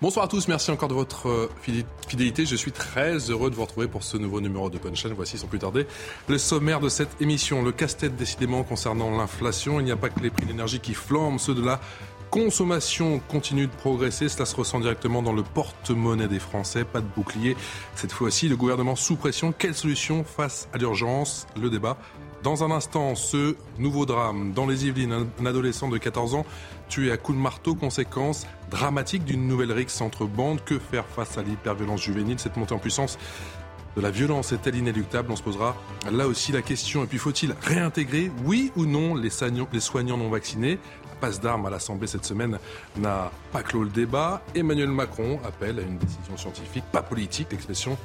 Bonsoir à tous, merci encore de votre euh, fidélité. Je suis très heureux de vous retrouver pour ce nouveau numéro de Punchline. Voici sans plus tarder le sommaire de cette émission. Le casse-tête décidément concernant l'inflation. Il n'y a pas que les prix d'énergie qui flambent, ceux de la consommation continue de progresser. Cela se ressent directement dans le porte-monnaie des Français. Pas de bouclier. Cette fois-ci, le gouvernement sous pression. Quelle solution face à l'urgence? Le débat. Dans un instant, ce nouveau drame. Dans les Yvelines, un adolescent de 14 ans tué à coups de marteau. Conséquence dramatique d'une nouvelle rixe entre bandes. Que faire face à l'hyperviolence juvénile? Cette montée en puissance de la violence est-elle inéluctable? On se posera là aussi la question. Et puis faut-il réintégrer, oui ou non, les soignants non vaccinés? Passe d'armes à l'Assemblée cette semaine n'a pas clos le débat. Emmanuel Macron appelle à une décision scientifique, pas politique. L'expression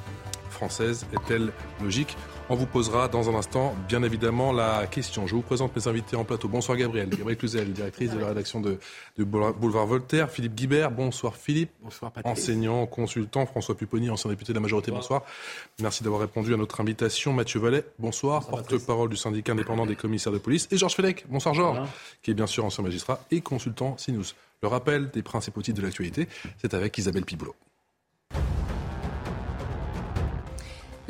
française est-elle logique on vous posera dans un instant, bien évidemment, la question. Je vous présente mes invités en plateau. Bonsoir Gabriel. Gabriel Cluzel, directrice de la rédaction de, Boulevard Voltaire. Philippe Guibert. Bonsoir Philippe. Bonsoir. Enseignant, consultant. François Pupponi, ancien député de la majorité. Bonsoir. Merci d'avoir répondu à notre invitation. Mathieu Vallet. Bonsoir. Porte-parole du syndicat indépendant des commissaires de police. Et Georges Fedec. Bonsoir Georges. Qui est bien sûr ancien magistrat et consultant Sinus. Le rappel des principaux titres de l'actualité, c'est avec Isabelle Piboulot.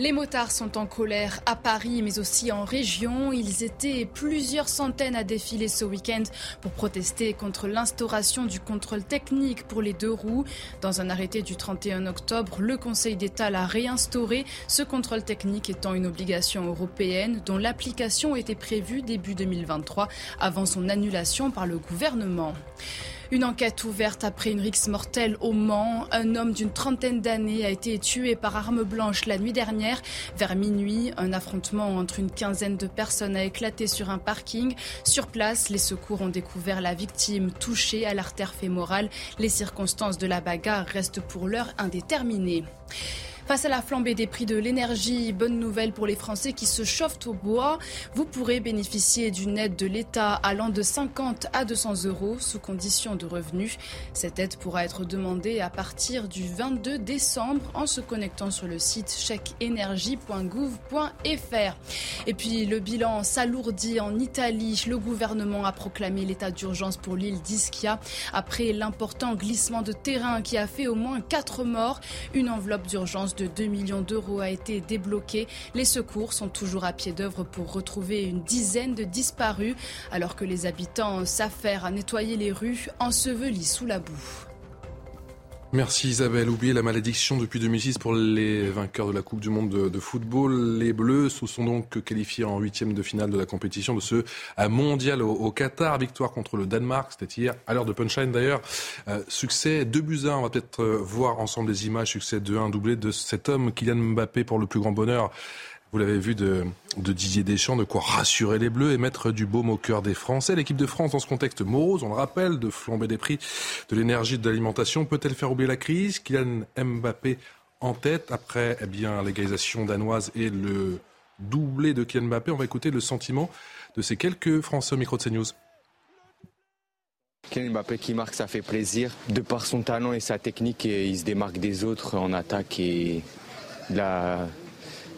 Les motards sont en colère à Paris, mais aussi en région. Ils étaient plusieurs centaines à défiler ce week-end pour protester contre l'instauration du contrôle technique pour les deux roues. Dans un arrêté du 31 octobre, le Conseil d'État l'a réinstauré, ce contrôle technique étant une obligation européenne dont l'application était prévue début 2023 avant son annulation par le gouvernement. Une enquête ouverte après une rixe mortelle au Mans. Un homme d'une trentaine d'années a été tué par arme blanche la nuit dernière. Vers minuit, un affrontement entre une quinzaine de personnes a éclaté sur un parking. Sur place, les secours ont découvert la victime touchée à l'artère fémorale. Les circonstances de la bagarre restent pour l'heure indéterminées. Face à la flambée des prix de l'énergie, bonne nouvelle pour les Français qui se chauffent au bois. Vous pourrez bénéficier d'une aide de l'État allant de 50 à 200 euros sous condition de revenus. Cette aide pourra être demandée à partir du 22 décembre en se connectant sur le site chèqueénergie.gouv.fr. Et puis le bilan s'alourdit en Italie. Le gouvernement a proclamé l'état d'urgence pour l'île d'Ischia après l'important glissement de terrain qui a fait au moins 4 morts. Une enveloppe d'urgence de 2 millions d'euros a été débloqué. Les secours sont toujours à pied d'œuvre pour retrouver une dizaine de disparus, alors que les habitants s'affairent à nettoyer les rues ensevelies sous la boue. Merci Isabelle. Oubliez la malédiction depuis 2006 pour les vainqueurs de la Coupe du Monde de, football. Les Bleus se sont donc qualifiés en huitième de finale de la compétition de ce mondial au, Qatar. Victoire contre le Danemark, c'était hier, à l'heure de punchline d'ailleurs. Euh, succès 2 buts 1, on va peut-être euh, voir ensemble les images. Succès 2-1 doublé de cet homme, Kylian Mbappé, pour le plus grand bonheur vous l'avez vu de, Didier Deschamps, de quoi rassurer les Bleus et mettre du baume au cœur des Français. L'équipe de France, dans ce contexte morose, on le rappelle, de flamber des prix de l'énergie de l'alimentation, peut-elle faire oublier la crise? Kylian Mbappé en tête après eh bien, l'égalisation danoise et le doublé de Kylian Mbappé. On va écouter le sentiment de ces quelques Français au micro de CNews. Kylian Mbappé qui marque, ça fait plaisir. De par son talent et sa technique, il se démarque des autres en attaque et la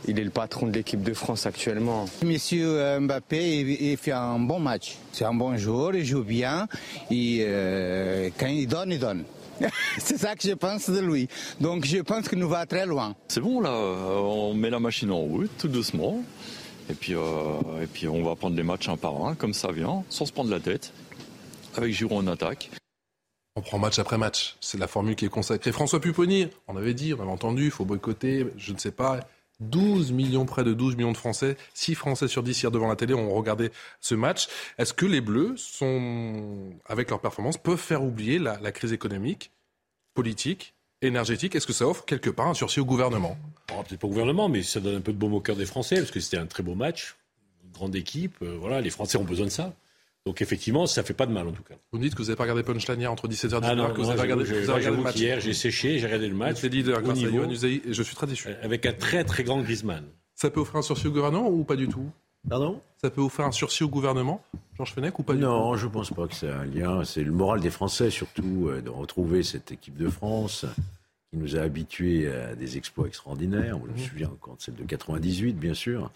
il est le patron de l'équipe de France actuellement. Monsieur euh, Mbappé, il, fait un bon match. C'est un bon joueur, il joue bien. Et euh, quand il donne, il donne. C'est ça que je pense de lui. Donc je pense qu'il nous va très loin. C'est bon là, euh, on met la machine en route tout doucement. Et puis, et puis on va prendre les matchs un par un, comme ça vient, sans se prendre la tête, avec Giroud en attaque. On prend match après match. C'est la formule qui est consacrée. François Pupponi, on avait dit, on avait entendu, il faut boycotter, je ne sais pas. 12 millions, près de 12 millions de Français, 6 Français sur 10 hier devant la télé ont regardé ce match. Est-ce que les Bleus, sont, avec leur performance, peuvent faire oublier la, crise économique, politique, énergétique? Est-ce que ça offre quelque part un sursis au gouvernement? Oh, Peut-être pas au gouvernement, mais ça donne un peu de baume au cœur des Français, parce que c'était un très beau match, grande équipe. Euh, voilà, les Français ont besoin de ça. Donc effectivement, ça fait pas de mal en tout cas. Vous me dites que vous n'avez pas regardé Punchline hier entre 17h et 19h, Ah non, que vous moi, avez regardé, je- vous avez regardé le match. qu'hier, j'ai séché, j'ai regardé le match. C'est leader grâce à niveau, Yohann Usaï et je suis très déçu. avec un très très grand Griezmann. Ça peut offrir un sursis au gouvernement ou pas du tout? Pardon? Ça peut offrir un sursis au gouvernement, Georges Fenech, ou pas du tout? Non, je pense pas que c'est un lien. C'est le moral des Français surtout euh, de retrouver cette équipe de France qui nous a habitués à des exploits extraordinaires. On me souvient encore de celle de 98, bien sûr.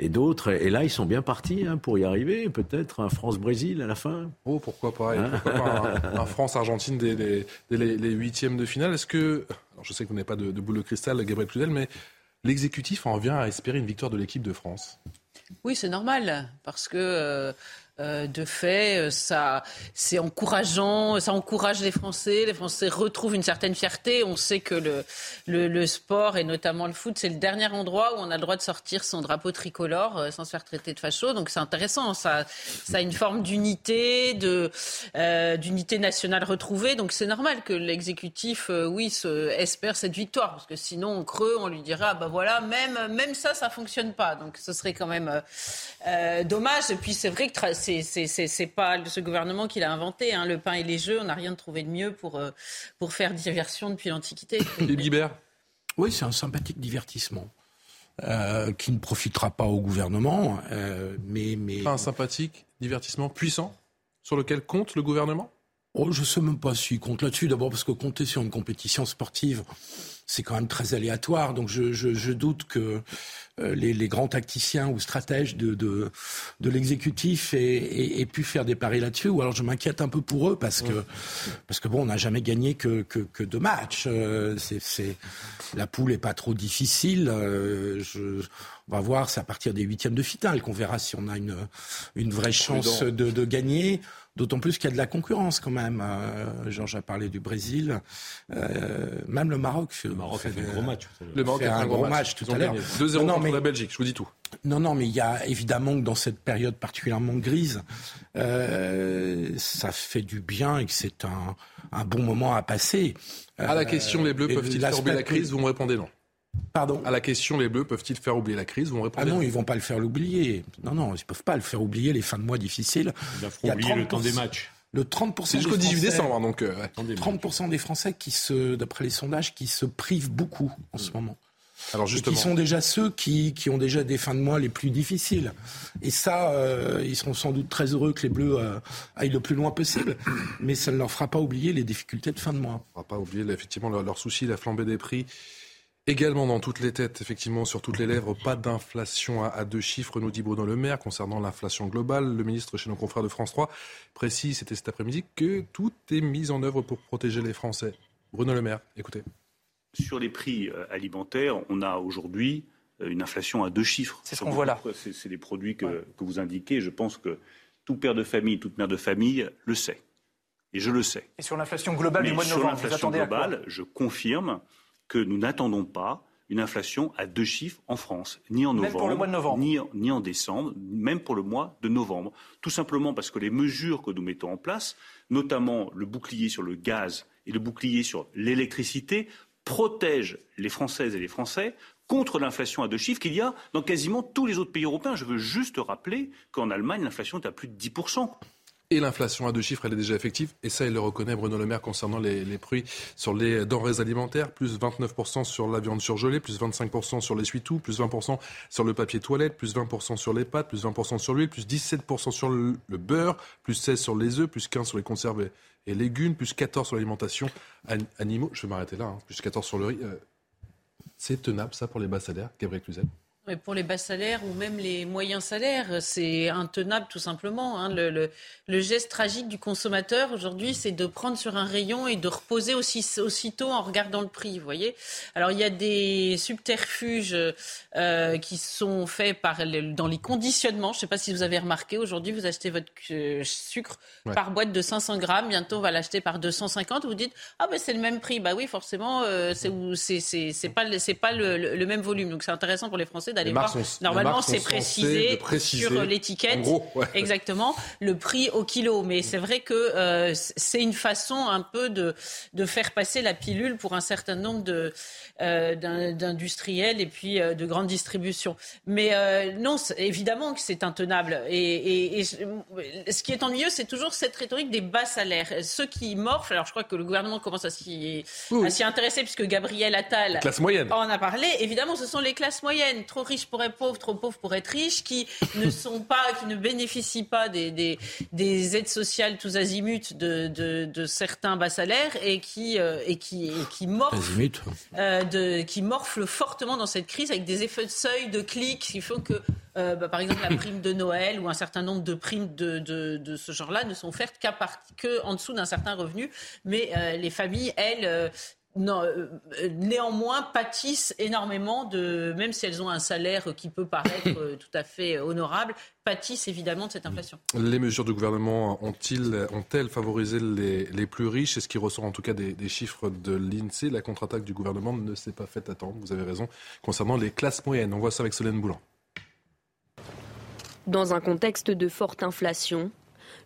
Et d'autres. Et là, ils sont bien partis hein, pour y arriver. Peut-être un France-Brésil à la fin. Oh, pourquoi pas, et pourquoi pas un, un France-Argentine dès, les- dès les, les huitièmes de finale. Est-ce que, alors je sais que vous n'avez pas de, de boule de cristal, Gabriel Cluzel, mais l'exécutif en vient à espérer une victoire de l'équipe de France? Oui, c'est normal, parce que euh, euh, de fait, euh, ça, c'est encourageant, ça encourage les Français. Les Français retrouvent une certaine fierté. On sait que le, le, sport et notamment le foot, c'est le dernier endroit où on a le droit de sortir son drapeau tricolore euh, sans se faire traiter de facho. Donc c'est intéressant. Ça, ça a une forme d'unité, d'unité nationale retrouvée. Donc c'est normal que l'exécutif, oui, espère cette victoire, parce que sinon, on creux, on lui dira, ah, bah voilà, même même ça, ça fonctionne pas. Donc ce serait quand même dommage. Et puis c'est vrai que c'est pas ce gouvernement qui l'a inventé. Hein. Le pain et les jeux, on n'a rien trouvé de mieux pour euh, pour faire diversion depuis l'Antiquité. Guibert Oui, c'est un sympathique divertissement euh, qui ne profitera pas au gouvernement, euh, mais mais Pas un sympathique divertissement puissant sur lequel compte le gouvernement? Oh, je sais même pas s'il compte là-dessus. D'abord parce que compter sur une compétition sportive, c'est quand même très aléatoire. Donc je, je, je doute que euh, les, les grands tacticiens ou stratèges de, de, de l'exécutif aient, aient- aient pu faire des paris là-dessus. Ou alors je m'inquiète un peu pour eux parce que parce que bon, on n'a jamais gagné que, que, que deux matchs. Euh, c'est, c'est la poule est pas trop difficile. Euh, je, on va voir, c'est à partir des huitièmes de finale qu'on verra si on a une une vraie chance de, de gagner. D'autant plus qu'il y a de la concurrence quand même. Euh, Georges a parlé du Brésil, euh, même le Maroc. Le Maroc a fait un gros match. Le Maroc fait a fait un gros match, match tout à l'heure. gagné 2-0 Non, non, contre mais- la Belgique, je vous dis tout. Non, non, mais il y a évidemment que dans cette période particulièrement grise, euh, ça fait du bien et que c'est un, un bon moment à passer. À la Euh, question, les Bleus peuvent-ils oublier la crise? Vous me répondez non. Pardon. À la question, les Bleus peuvent-ils faire oublier la crise? Vous Ah non, ils vont pas le faire l'oublier. Non, non, ils peuvent pas le faire oublier les fins de mois difficiles. Ils la Il y a oublier le 30%. temps des matchs. Le 30% C'est jusqu'au des 18 Français- décembre, hein, donc euh, ouais. Temps des matchs. 30% des Français qui se, d'après les sondages, qui se privent beaucoup en ce moment. Alors Et justement, qui sont déjà ceux qui, qui ont déjà des fins de mois les plus difficiles. Et ça, euh, ils seront sans doute très heureux que les Bleus euh, aillent le plus loin possible, mais ça ne leur fera pas oublier les difficultés de fin de mois. on va pas oublier effectivement leur, leur souci, la flambée des prix. Également dans toutes les têtes, effectivement, sur toutes les lèvres, pas d'inflation à, à deux chiffres, nous dit Bruno Le Maire, concernant l'inflation globale. Le ministre, chez nos confrères de France 3, précise, c'était cet après-midi, que tout est mis en œuvre pour protéger les Français. Bruno Le Maire, écoutez. Sur les prix euh, alimentaires, on a aujourd'hui euh, une inflation à deux chiffres. C'est ce qu'on voit là. C'est des produits que, que vous indiquez. Je pense que tout père de famille, toute mère de famille le sait. Et je le sais. Et sur l'inflation globale Mais du mois de sur novembre, vous l'inflation attendez à quoi globale, je confirme que nous n'attendons pas une inflation à deux chiffres en France, ni en Même novembre, pour le mois de novembre. Ni, en, ni en décembre, même pour le mois de novembre. Tout simplement parce que les mesures que nous mettons en place, notamment le bouclier sur le gaz et le bouclier sur l'électricité, protègent les Françaises et les Français contre l'inflation à deux chiffres qu'il y a dans quasiment tous les autres pays européens. Je veux juste rappeler qu'en Allemagne, l'inflation est à plus de 10%. Et l'inflation à deux chiffres, elle est déjà effective. Et ça, il le reconnaît, Bruno Le Maire, concernant les, les prix sur les denrées alimentaires. Plus 29% sur la viande surgelée, plus 25% sur l'essuie-tout, plus 20% sur le papier toilette, plus 20% sur les pâtes, plus 20% sur l'huile, plus 17% sur le, beurre, plus 16% sur les œufs, plus 15% sur les conserves et, légumes, plus 14% sur l'alimentation an- animaux. Je vais m'arrêter là, hein. plus 14% sur le riz. Euh, c'est tenable, ça, pour les bas salaires, Gabriel Cluzel? Mais pour les bas salaires ou même les moyens salaires, c'est intenable tout simplement. hein. Le, le- le geste tragique du consommateur aujourd'hui, c'est de prendre sur un rayon et de reposer aussi, aussitôt en regardant le prix. Vous voyez Alors il y a des subterfuges euh, qui sont faits par dans les conditionnements. Je ne sais pas si vous avez remarqué. Aujourd'hui, vous achetez votre euh, sucre Ouais. par boîte de 500 grammes. Bientôt, on va l'acheter par 250. Vous dites ah ben c'est le même prix. Bah oui, forcément, euh, c'est pas le- le même volume. Donc c'est intéressant pour les Français d'aller voir. Normalement, c'est précisé, sur l'étiquette. Exactement, le prix au kilo. Mais c'est vrai que euh, c'est une façon un peu de, de faire passer la pilule pour un certain nombre de, euh, d'industriels et puis euh, de grandes distributions. Mais non, évidemment que c'est intenable. Et, ce qui est ennuyeux, c'est toujours cette rhétorique des bas salaires. Ceux qui morflent, alors je crois que le gouvernement commence à s'y intéresser puisque Gabriel Attal en a parlé. Évidemment, ce sont les classes moyennes, trop riches pour être pauvres, trop pauvres pour être riches, qui ne sont pas, qui ne bénéficient pas des, des, aides sociales tous azimuts de, de, certains bas salaires et qui, et qui, qui morflent qui morflent fortement dans cette crise avec des effets de seuil, de clics qui font que, euh, bah, par exemple, la prime de Noël ou un certain nombre de primes de, de, ce genre-là ne sont offertes qu'à que en dessous d'un certain revenu. Mais euh, les familles, elles, euh, non, euh, euh, néanmoins pâtissent énormément de, même si elles ont un salaire qui peut paraître euh, tout à fait honorable, pâtissent évidemment de cette inflation. Les mesures du gouvernement ont-elles favorisé les, plus riches? C'est ce qui ressort en tout cas des, des chiffres de l'INSEE? La contre-attaque du gouvernement ne s'est pas faite attendre, vous avez raison, concernant les classes moyennes. On voit ça avec Solène Boulan. Dans un contexte de forte inflation,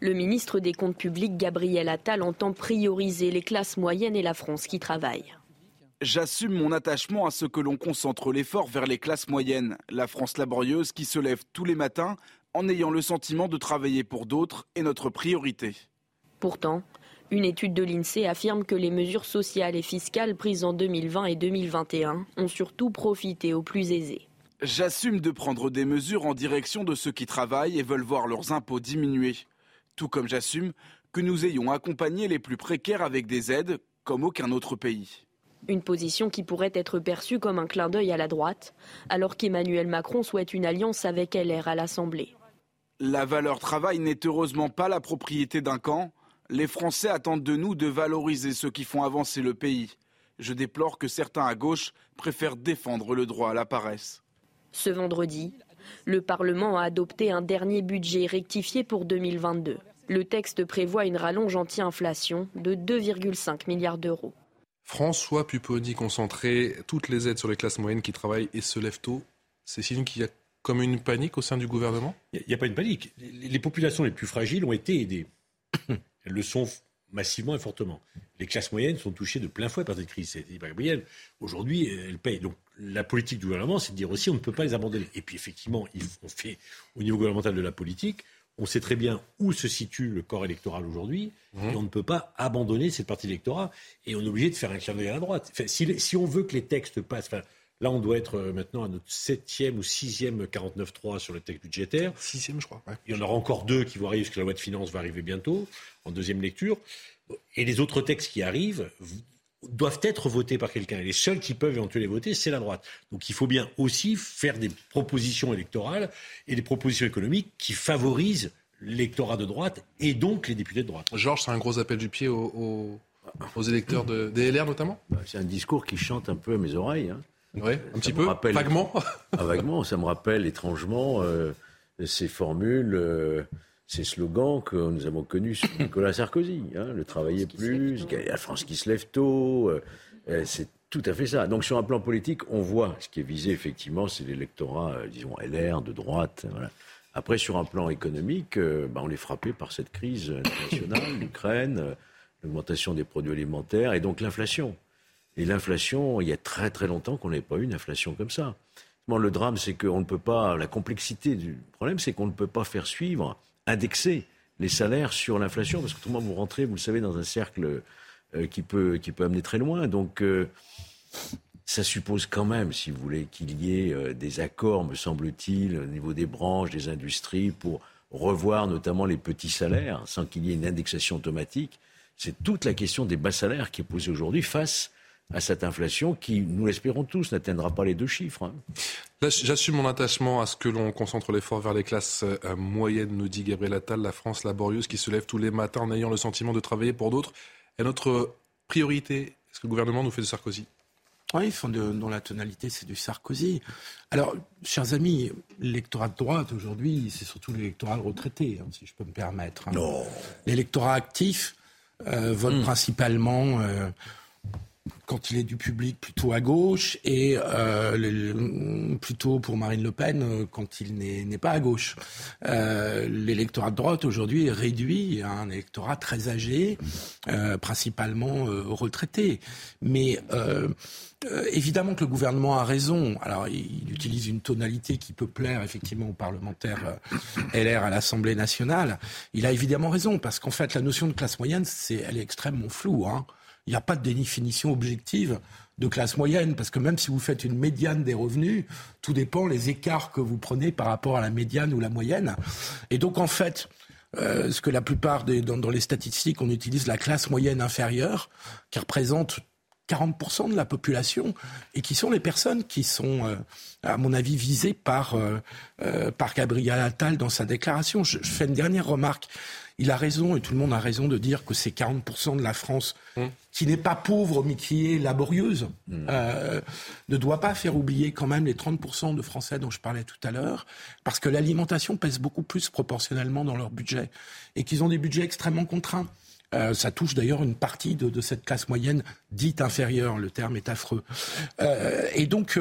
le ministre des Comptes publics, Gabriel Attal, entend prioriser les classes moyennes et la France qui travaille. J'assume mon attachement à ce que l'on concentre l'effort vers les classes moyennes, la France laborieuse qui se lève tous les matins en ayant le sentiment de travailler pour d'autres est notre priorité. Pourtant, une étude de l'INSEE affirme que les mesures sociales et fiscales prises en 2020 et 2021 ont surtout profité aux plus aisés. J'assume de prendre des mesures en direction de ceux qui travaillent et veulent voir leurs impôts diminuer. Tout comme j'assume que nous ayons accompagné les plus précaires avec des aides comme aucun autre pays. Une position qui pourrait être perçue comme un clin d'œil à la droite, alors qu'Emmanuel Macron souhaite une alliance avec LR à l'Assemblée. La valeur travail n'est heureusement pas la propriété d'un camp. Les Français attendent de nous de valoriser ceux qui font avancer le pays. Je déplore que certains à gauche préfèrent défendre le droit à la paresse. Ce vendredi, le Parlement a adopté un dernier budget rectifié pour 2022. Le texte prévoit une rallonge anti-inflation de 2,5 milliards d'euros. François Pupponi concentrer toutes les aides sur les classes moyennes qui travaillent et se lèvent tôt. C'est signe qu'il y a comme une panique au sein du gouvernement? Il n'y a, pas une panique. Les populations les plus fragiles ont été aidées. Elles le sont massivement et fortement. Les classes moyennes sont touchées de plein fouet par cette crise. Aujourd'hui, elles payent. Donc la politique du gouvernement, c'est de dire aussi on ne peut pas les abandonner. Et puis effectivement, on fait au niveau gouvernemental de la politique, on sait très bien où se situe le corps électoral aujourd'hui, mmh. et on ne peut pas abandonner cette partie d'électorat, et on est obligé de faire un clin d'œil à la droite. si, on veut que les textes passent, là on doit être euh, maintenant à notre septième ou sixième 49.3 sur le texte budgétaire. Sixième, je crois. Il y en aura encore deux qui vont arriver, parce que la loi de finances va arriver bientôt, en deuxième lecture. Et les autres textes qui arrivent doivent être votés par quelqu'un. Et les seuls qui peuvent éventuellement les voter, c'est la droite. Donc il faut bien aussi faire des propositions électorales et des propositions économiques qui favorisent l'électorat de droite et donc les députés de droite. Georges, c'est un gros appel du pied aux, électeurs de, des LR notamment? Bah, C'est un discours qui chante un peu à mes oreilles. Hein. Oui, un petit peu, vaguement. Ah, vaguement, ça me rappelle étrangement euh, ces formules... Euh, ces slogans que nous avons connus sous Nicolas Sarkozy. Hein, le travailler plus, la France qui se lève tôt, euh, euh, c'est tout à fait ça. Donc sur un plan politique, on voit ce qui est visé effectivement, c'est l'électorat, euh, disons, LR, de droite. Après, sur un plan économique, bah, on est frappé par cette crise nationale, l'Ukraine, l'augmentation des produits alimentaires et donc l'inflation. Et l'inflation, il y a très très longtemps qu'on n'avait pas eu une inflation comme ça. Le drame, c'est qu'on ne peut pas. La complexité du problème, c'est qu'on ne peut pas faire suivre indexer les salaires sur l'inflation, parce que autrement vous rentrez, vous le savez, dans un cercle euh, qui, peut, qui peut amener très loin. Donc euh, ça suppose quand même, si vous voulez, qu'il y ait euh, des accords, me semble-t-il, au niveau des branches, des industries, pour revoir notamment les petits salaires, sans qu'il y ait une indexation automatique. C'est toute la question des bas salaires qui est posée aujourd'hui face à cette inflation qui, nous l'espérons tous, n'atteindra pas les deux chiffres. Hein. J'assume mon attachement à ce que l'on concentre l'effort vers les classes euh, moyennes, nous dit Gabriel Attal, la France laborieuse qui se lève tous les matins en ayant le sentiment de travailler pour d'autres. Et notre priorité, est-ce que le gouvernement nous fait de Sarkozy? Oui, dans la tonalité, c'est du Sarkozy. Alors, chers amis, l'électorat de droite aujourd'hui, c'est surtout l'électorat retraité, hein, si je peux me permettre. Hein. Non. L'électorat actif euh, vote hmm. principalement euh, quand il est du public plutôt à gauche et euh, plutôt pour Marine Le Pen euh, quand il n'est pas à gauche. Euh, l'électorat de droite aujourd'hui est réduit à un électorat très âgé, principalement retraité. Mais évidemment que le gouvernement a raison. Alors, il, utilise une tonalité qui peut plaire effectivement aux parlementaires LR à l'Assemblée nationale. Il a évidemment raison parce qu'en fait, la notion de classe moyenne, elle est extrêmement floue. Hein il n'y a pas de définition objective de classe moyenne, parce que même si vous faites une médiane des revenus, tout dépend les écarts que vous prenez par rapport à la médiane ou la moyenne. Et donc en fait, euh, ce que la plupart dans, les statistiques, on utilise la classe moyenne inférieure, qui représente 40% de la population, et qui sont les personnes qui sont, euh, à mon avis, visées par, euh, par Gabriel Attal dans sa déclaration. je fais une dernière remarque il a raison, et tout le monde a raison de dire que c'est 40% de la France mmh. qui n'est pas pauvre, mais qui est laborieuse, mmh. euh, ne doit pas faire oublier quand même les 30% de Français dont je parlais tout à l'heure, parce que l'alimentation pèse beaucoup plus proportionnellement dans leur budget, et qu'ils ont des budgets extrêmement contraints. Euh, ça touche d'ailleurs une partie de, cette classe moyenne dite inférieure, le terme est affreux. Euh, et donc,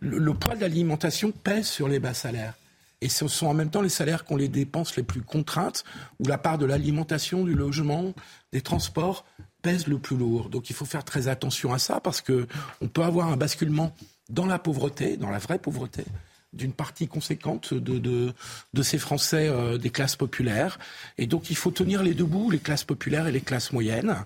le poids de l'alimentation pèse sur les bas salaires. Et ce sont en même temps les salaires qui ont les dépenses les plus contraintes, où la part de l'alimentation, du logement, des transports pèse le plus lourd. Donc il faut faire très attention à ça parce qu'on peut avoir un basculement dans la pauvreté, dans la vraie pauvreté, d'une partie conséquente de, de, ces Français euh, des classes populaires. Et donc il faut tenir les deux bouts, les classes populaires et les classes moyennes.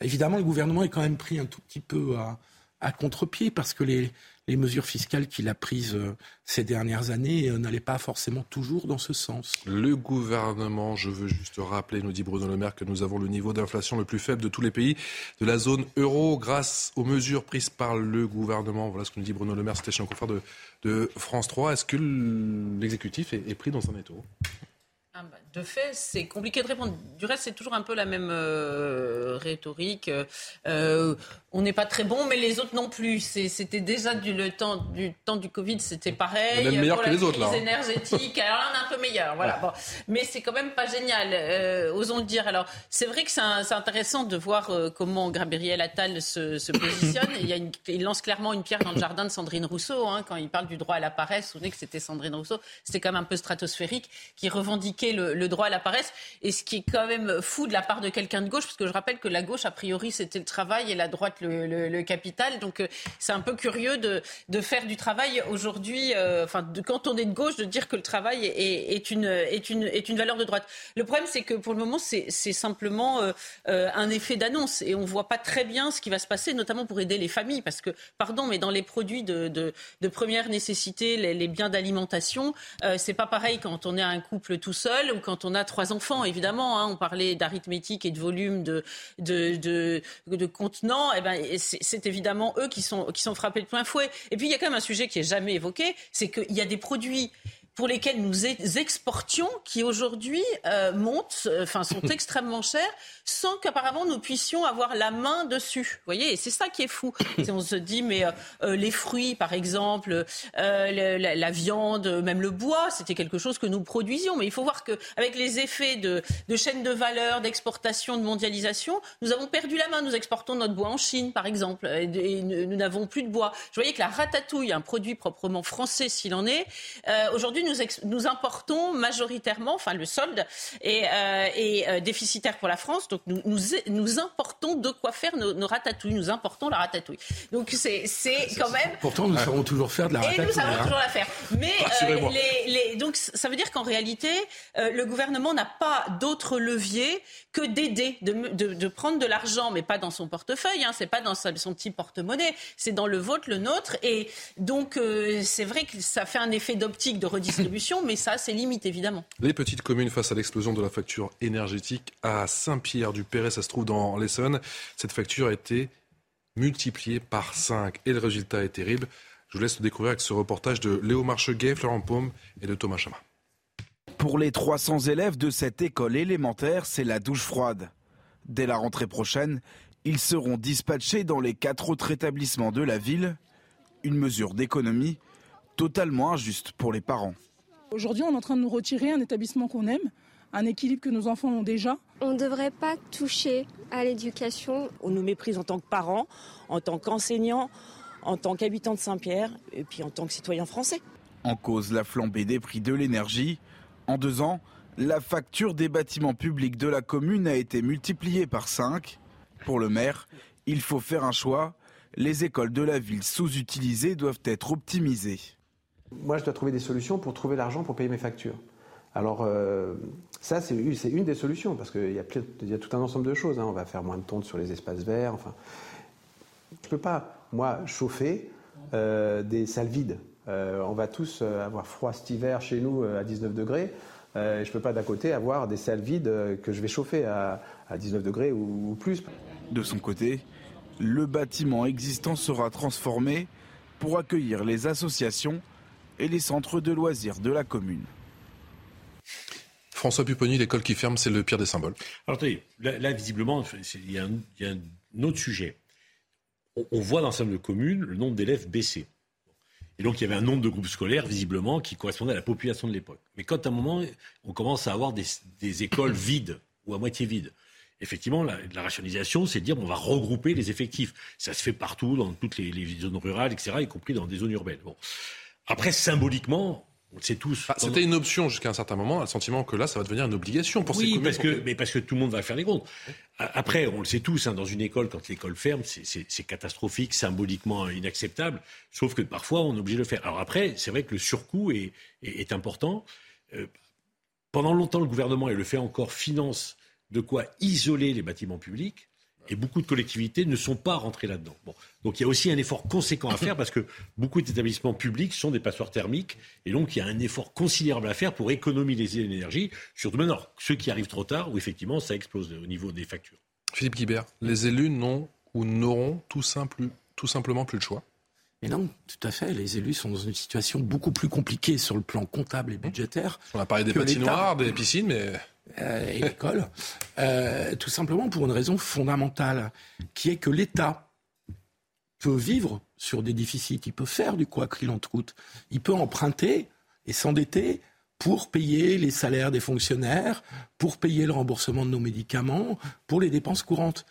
Évidemment, le gouvernement est quand même pris un tout petit peu à, à contre-pied parce que les, les mesures fiscales qu'il a prises euh, ces dernières années euh, n'allaient pas forcément toujours dans ce sens. Le gouvernement, je veux juste rappeler, nous dit Bruno Le Maire, que nous avons le niveau d'inflation le plus faible de tous les pays de la zone euro grâce aux mesures prises par le gouvernement. Voilà ce que nous dit Bruno Le Maire, c'était chez un confrère de, de France 3. Est-ce que l'exécutif est, pris dans un étau? Ah bah, de fait, c'est compliqué de répondre. Du reste, c'est toujours un peu la même euh, rhétorique. on n'est pas très bon, mais les autres non plus. C'était déjà du, le temps, du temps du Covid, c'était pareil. On est meilleur que les autres, là. Hein. énergétique, alors là, on est un peu meilleur. Voilà. Bon. Mais c'est quand même pas génial, euh, osons le dire. Alors, c'est vrai que c'est intéressant de voir euh, comment Gabriel Attal se, se positionne. il, y a une, il, lance clairement une pierre dans le jardin de Sandrine Rousseau. Hein, quand il parle du droit à la paresse, vous souvenez que c'était Sandrine Rousseau. C'était quand même un peu stratosphérique, qui revendiquait le, le droit à la paresse. Et ce qui est quand même fou de la part de quelqu'un de gauche, parce que je rappelle que la gauche, a priori, c'était le travail et la droite, le, capital. Donc euh, c'est un peu curieux de, de faire du travail aujourd'hui, euh, enfin, quand on est de gauche, de dire que le travail est, une, est, une, est une valeur de droite. Le problème, c'est que pour le moment, c'est simplement euh, un effet d'annonce et on ne voit pas très bien ce qui va se passer, notamment pour aider les familles. Parce que, pardon, mais dans les produits de, de, première nécessité, les, les biens d'alimentation, c'est pas pareil quand on est un couple tout seul ou quand on a trois enfants, évidemment. Hein. on parlait d'arithmétique et de volume de, de, contenants. Eh ben, c'est évidemment eux qui sont, qui sont frappés de plein fouet. Et puis, il y a quand même un sujet qui est jamais évoqué, c'est qu'il y a des produits pour lesquels nous exportions, qui aujourd'hui euh, montent, euh, enfin sont extrêmement chers, sans qu'apparemment nous puissions avoir la main dessus. Vous voyez, et c'est ça qui est fou. on se dit, mais euh, les fruits, par exemple, la, viande, même le bois, c'était quelque chose que nous produisions. Mais il faut voir qu'avec les effets de, de chaîne de valeur, d'exportation, de mondialisation, nous avons perdu la main. Nous exportons notre bois en Chine, par exemple, et, nous n'avons plus de bois. Je voyais que la ratatouille, un produit proprement français s'il en est, aujourd'hui nous, importons majoritairement, enfin le solde est, euh, euh, déficitaire pour la France, donc nous, nous, importons de quoi faire nos, ratatouilles, nous importons la ratatouille. Donc c'est quand même. Pourtant, nous saurons toujours faire de la ratatouille. Et nous savons hein. toujours la faire. Mais euh, les, donc ça veut dire qu'en réalité, le gouvernement n'a pas d'autre levier que d'aider, de, de, prendre de l'argent, mais pas dans son portefeuille, hein, c'est pas dans son petit porte-monnaie, c'est dans le vôtre, le nôtre. Et donc c'est vrai que ça fait un effet d'optique de mais ça, c'est limite, évidemment. Les petites communes face à l'explosion de la facture énergétique à Saint-Pierre-du-Perret, ça se trouve dans l'Essonne. Cette facture a été multipliée par 5 et le résultat est terrible. Je vous laisse le découvrir avec ce reportage de Léo Marcheguet, Florent Paume et de Thomas Chama. Pour les 300 élèves de cette école élémentaire, c'est la douche froide. Dès la rentrée prochaine, ils seront dispatchés dans les quatre autres établissements de la ville. Une mesure d'économie totalement injuste pour les parents. Aujourd'hui, on est en train de nous retirer un établissement qu'on aime, un équilibre que nos enfants ont déjà. On ne devrait pas toucher à l'éducation. On nous méprise en tant que parents, en tant qu'enseignants, en tant qu'habitants de Saint-Pierre et puis en tant que citoyens français. En cause la flambée des prix de l'énergie. En deux ans, la facture des bâtiments publics de la commune a été multipliée par 5. Pour le maire, il faut faire un choix. Les écoles de la ville sous-utilisées doivent être optimisées. Moi, je dois trouver des solutions pour trouver l'argent pour payer mes factures. Alors, euh, ça, c'est une des solutions, parce qu'il y, a tout un ensemble de choses. Hein. On va faire moins de tontes sur les espaces verts. Enfin, je ne peux pas, moi, chauffer euh, des salles vides. Euh, on va tous avoir froid cet hiver chez nous à 19 degrés. je ne peux pas d'à côté avoir des salles vides que je vais chauffer à, 19 degrés ou plus. De son côté, le bâtiment existant sera transformé pour accueillir les associations et les centres de loisirs de la commune. François Pupponi, l'école qui ferme, c'est le pire des symboles. Alors, attendez, là, visiblement, il y, a un, autre sujet. On, voit dans l'ensemble de communes le nombre d'élèves baisser. Et donc, il y avait un nombre de groupes scolaires, visiblement, qui correspondait à la population de l'époque. Mais quand, à un moment, on commence à avoir des, écoles vides ou à moitié vides, effectivement, la, rationalisation, c'est de dire on va regrouper les effectifs. Ça se fait partout, dans toutes les, les zones rurales, etc., y compris dans des zones urbaines. Bon. Après, symboliquement, on le sait tous. Ah, c'était une option jusqu'à un certain moment, le sentiment que là, ça va devenir une obligation pour oui, ces parce que, mais parce que tout le monde va faire les comptes. Après, on le sait tous, hein, dans une école, quand l'école ferme, c'est catastrophique, symboliquement inacceptable, sauf que parfois, on est obligé de le faire. Alors après, c'est vrai que le surcoût est, est, important. Euh, pendant longtemps, le gouvernement, et le fait encore, finance de quoi isoler les bâtiments publics et beaucoup de collectivités ne sont pas rentrées là-dedans. Bon. Donc il y a aussi un effort conséquent à faire parce que beaucoup d'établissements publics sont des passoires thermiques et donc il y a un effort considérable à faire pour économiser l'énergie, surtout maintenant ceux qui arrivent trop tard où effectivement ça explose au niveau des factures. Philippe Guibert, les élus n'ont ou n'auront tout, simple, tout simplement plus le choix? Mais non, tout à fait. Les élus sont dans une situation beaucoup plus compliquée sur le plan comptable et budgétaire. On a parlé des patinoires, des piscines, mais euh, et l'école, euh, tout simplement pour une raison fondamentale, qui est que l'État peut vivre sur des déficits, il peut faire du quoi qu'il en coûte, il peut emprunter et s'endetter pour payer les salaires des fonctionnaires, pour payer le remboursement de nos médicaments, pour les dépenses courantes.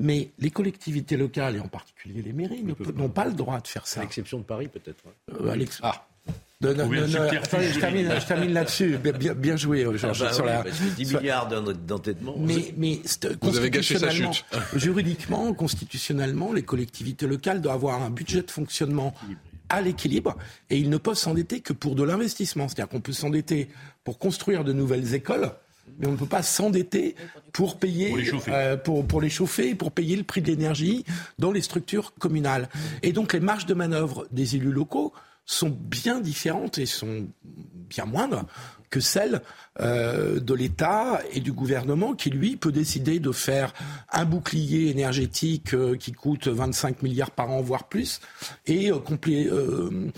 Mais les collectivités locales, et en particulier les mairies, n'ont pas le droit de faire ça. À l'exception de Paris, peut-être. Euh, ah. Je termine, là-dessus. Bien, bien, joué, euh, Georges. Ah bah oui, 10 milliards d'entêtement. Mais, mais Vous avez gâché sa chute. juridiquement, constitutionnellement, les collectivités locales doivent avoir un budget de fonctionnement à l'équilibre et ils ne peuvent s'endetter que pour de l'investissement. C'est-à-dire qu'on peut s'endetter pour construire de nouvelles écoles, mais on ne peut pas s'endetter pour payer, pour les, chauffer. Euh, pour, pour les chauffer, pour payer le prix de l'énergie dans les structures communales. Et donc les marges de manœuvre des élus locaux sont bien différentes et sont bien moindres que celles euh, de l'État et du gouvernement qui, lui, peut décider de faire un bouclier énergétique euh, qui coûte 25 milliards par an, voire plus, et euh,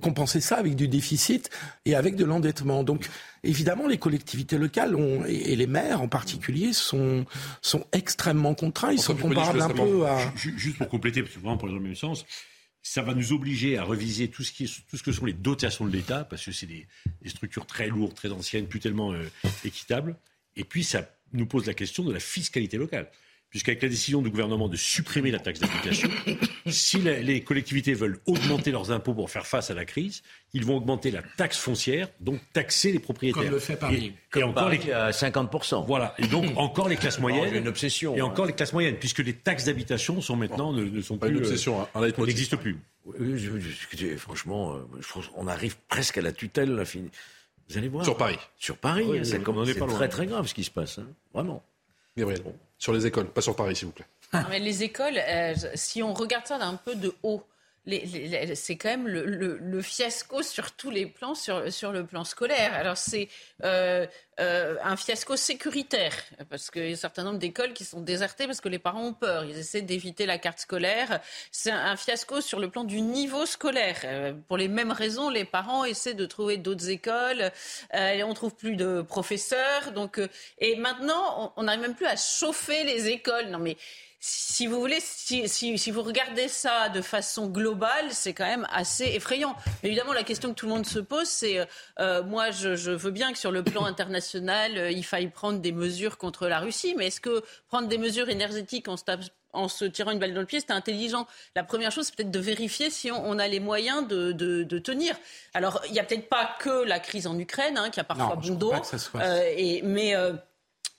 compenser ça avec du déficit et avec de l'endettement. Donc, évidemment, les collectivités locales ont, et, les maires en particulier sont, sont extrêmement contraints. Ils sont comparables un peu à... Juste pour compléter, parce que vraiment pour le même sens, ça va nous obliger à reviser tout ce, qui tout que sont les dotations de l'État, parce que c'est des, structures très lourdes, très anciennes, plus tellement euh, équitables. Et puis, ça nous pose la question de la fiscalité locale puisqu'avec la décision du gouvernement de supprimer la taxe d'habitation, si les collectivités veulent augmenter leurs impôts pour faire face à la crise, ils vont augmenter la taxe foncière, donc taxer les propriétaires. Comme le fait Paris. Et, encore les... à 50%. Voilà. Et donc encore les classes moyennes. une obsession. Et encore les classes moyennes, puisque les taxes d'habitation sont maintenant ne, sont pas une obsession. Hein. n'existent plus. franchement, euh, on arrive presque à la tutelle. Vous allez voir. Sur Paris. Sur Paris. c'est très très grave ce qui se passe. Hein. Vraiment. Gabriel. Sur les écoles, pas sur Paris, s'il vous plaît. mais les écoles, euh, si on regarde ça d'un peu de haut, c'est quand même le, fiasco sur tous les plans, sur, sur le plan scolaire. Alors c'est euh, euh, un fiasco sécuritaire, parce qu'il y a un certain nombre d'écoles qui sont désertées parce que les parents ont peur. Ils essaient d'éviter la carte scolaire. C'est un fiasco sur le plan du niveau scolaire. Euh, pour les mêmes raisons, les parents essaient de trouver d'autres écoles. Et on trouve plus de professeurs. Donc, et maintenant, on n'arrive même plus à chauffer les écoles. Non mais si vous voulez, si, si, si, vous regardez ça de façon globale, c'est quand même assez effrayant. Mais évidemment, la question que tout le monde se pose, c'est euh, moi, je, je, veux bien que sur le plan international, euh, il faille prendre des mesures contre la Russie, mais est-ce que prendre des mesures énergétiques en se, en se tirant une balle dans le pied, c'est intelligent? La première chose, c'est peut-être de vérifier si on, on a les moyens de, de, de tenir. Alors, il n'y a peut-être pas que la crise en Ukraine, hein, qui a parfois bon dos, euh, et, mais euh,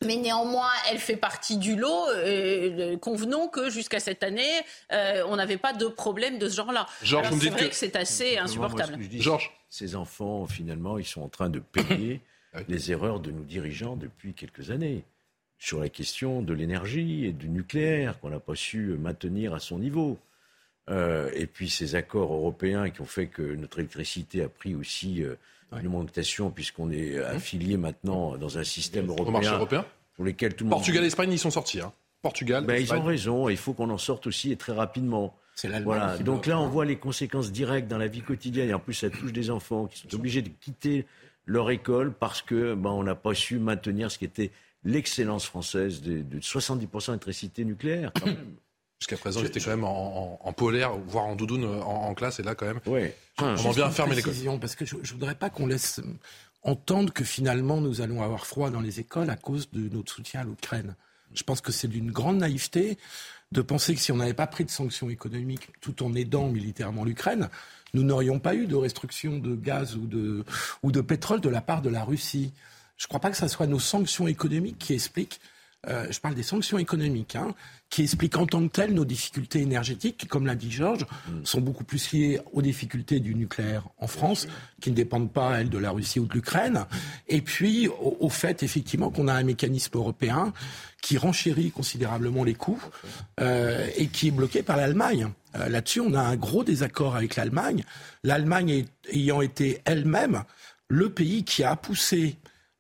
mais néanmoins, elle fait partie du lot. Euh, convenons que jusqu'à cette année, euh, on n'avait pas de problème de ce genre-là. C'est vrai que, c'est assez insupportable. Georges, ces enfants, finalement, ils sont en train de payer les erreurs de nos dirigeants depuis quelques années sur la question de l'énergie et du nucléaire qu'on n'a pas su maintenir à son niveau. Euh, et puis ces accords européens qui ont fait que notre électricité a pris aussi euh, une augmentation puisqu'on est mmh. affilié maintenant dans un système européen, marché européen pour lesquels tout le monde... Portugal et Espagne, ils sont sortis. Hein. Portugal. Ben, ils ont raison. Il faut qu'on en sorte aussi et très rapidement. Voilà. Donc là, on voit les conséquences directes dans la vie quotidienne. Et en plus, ça touche des enfants qui sont obligés de quitter leur école parce que ben, on n'a pas su maintenir ce qui était l'excellence française de, de 70% d'électricité nucléaire. Quand même. Jusqu'à présent, j'étais quand même en, en, polaire, voire en doudoune en, classe, et là, quand même, ouais. on va bien fermer l'école. Parce que je ne voudrais pas qu'on laisse entendre que finalement, nous allons avoir froid dans les écoles à cause de notre soutien à l'Ukraine. Je pense que c'est d'une grande naïveté de penser que si on n'avait pas pris de sanctions économiques tout en aidant militairement l'Ukraine, nous n'aurions pas eu de restriction de gaz ou de, ou de pétrole de la part de la Russie. Je ne crois pas que ce soit nos sanctions économiques qui expliquent euh, je parle des sanctions économiques, hein, qui expliquent en tant que telles nos difficultés énergétiques, qui, comme l'a dit Georges, mm. sont beaucoup plus liées aux difficultés du nucléaire en France, qui ne dépendent pas, elles, de la Russie ou de l'Ukraine, et puis au, fait, effectivement, qu'on a un mécanisme européen qui renchérit considérablement les coûts euh, et qui est bloqué par l'Allemagne. Euh, là-dessus, on a un gros désaccord avec l'Allemagne, l'Allemagne ayant été elle-même le pays qui a poussé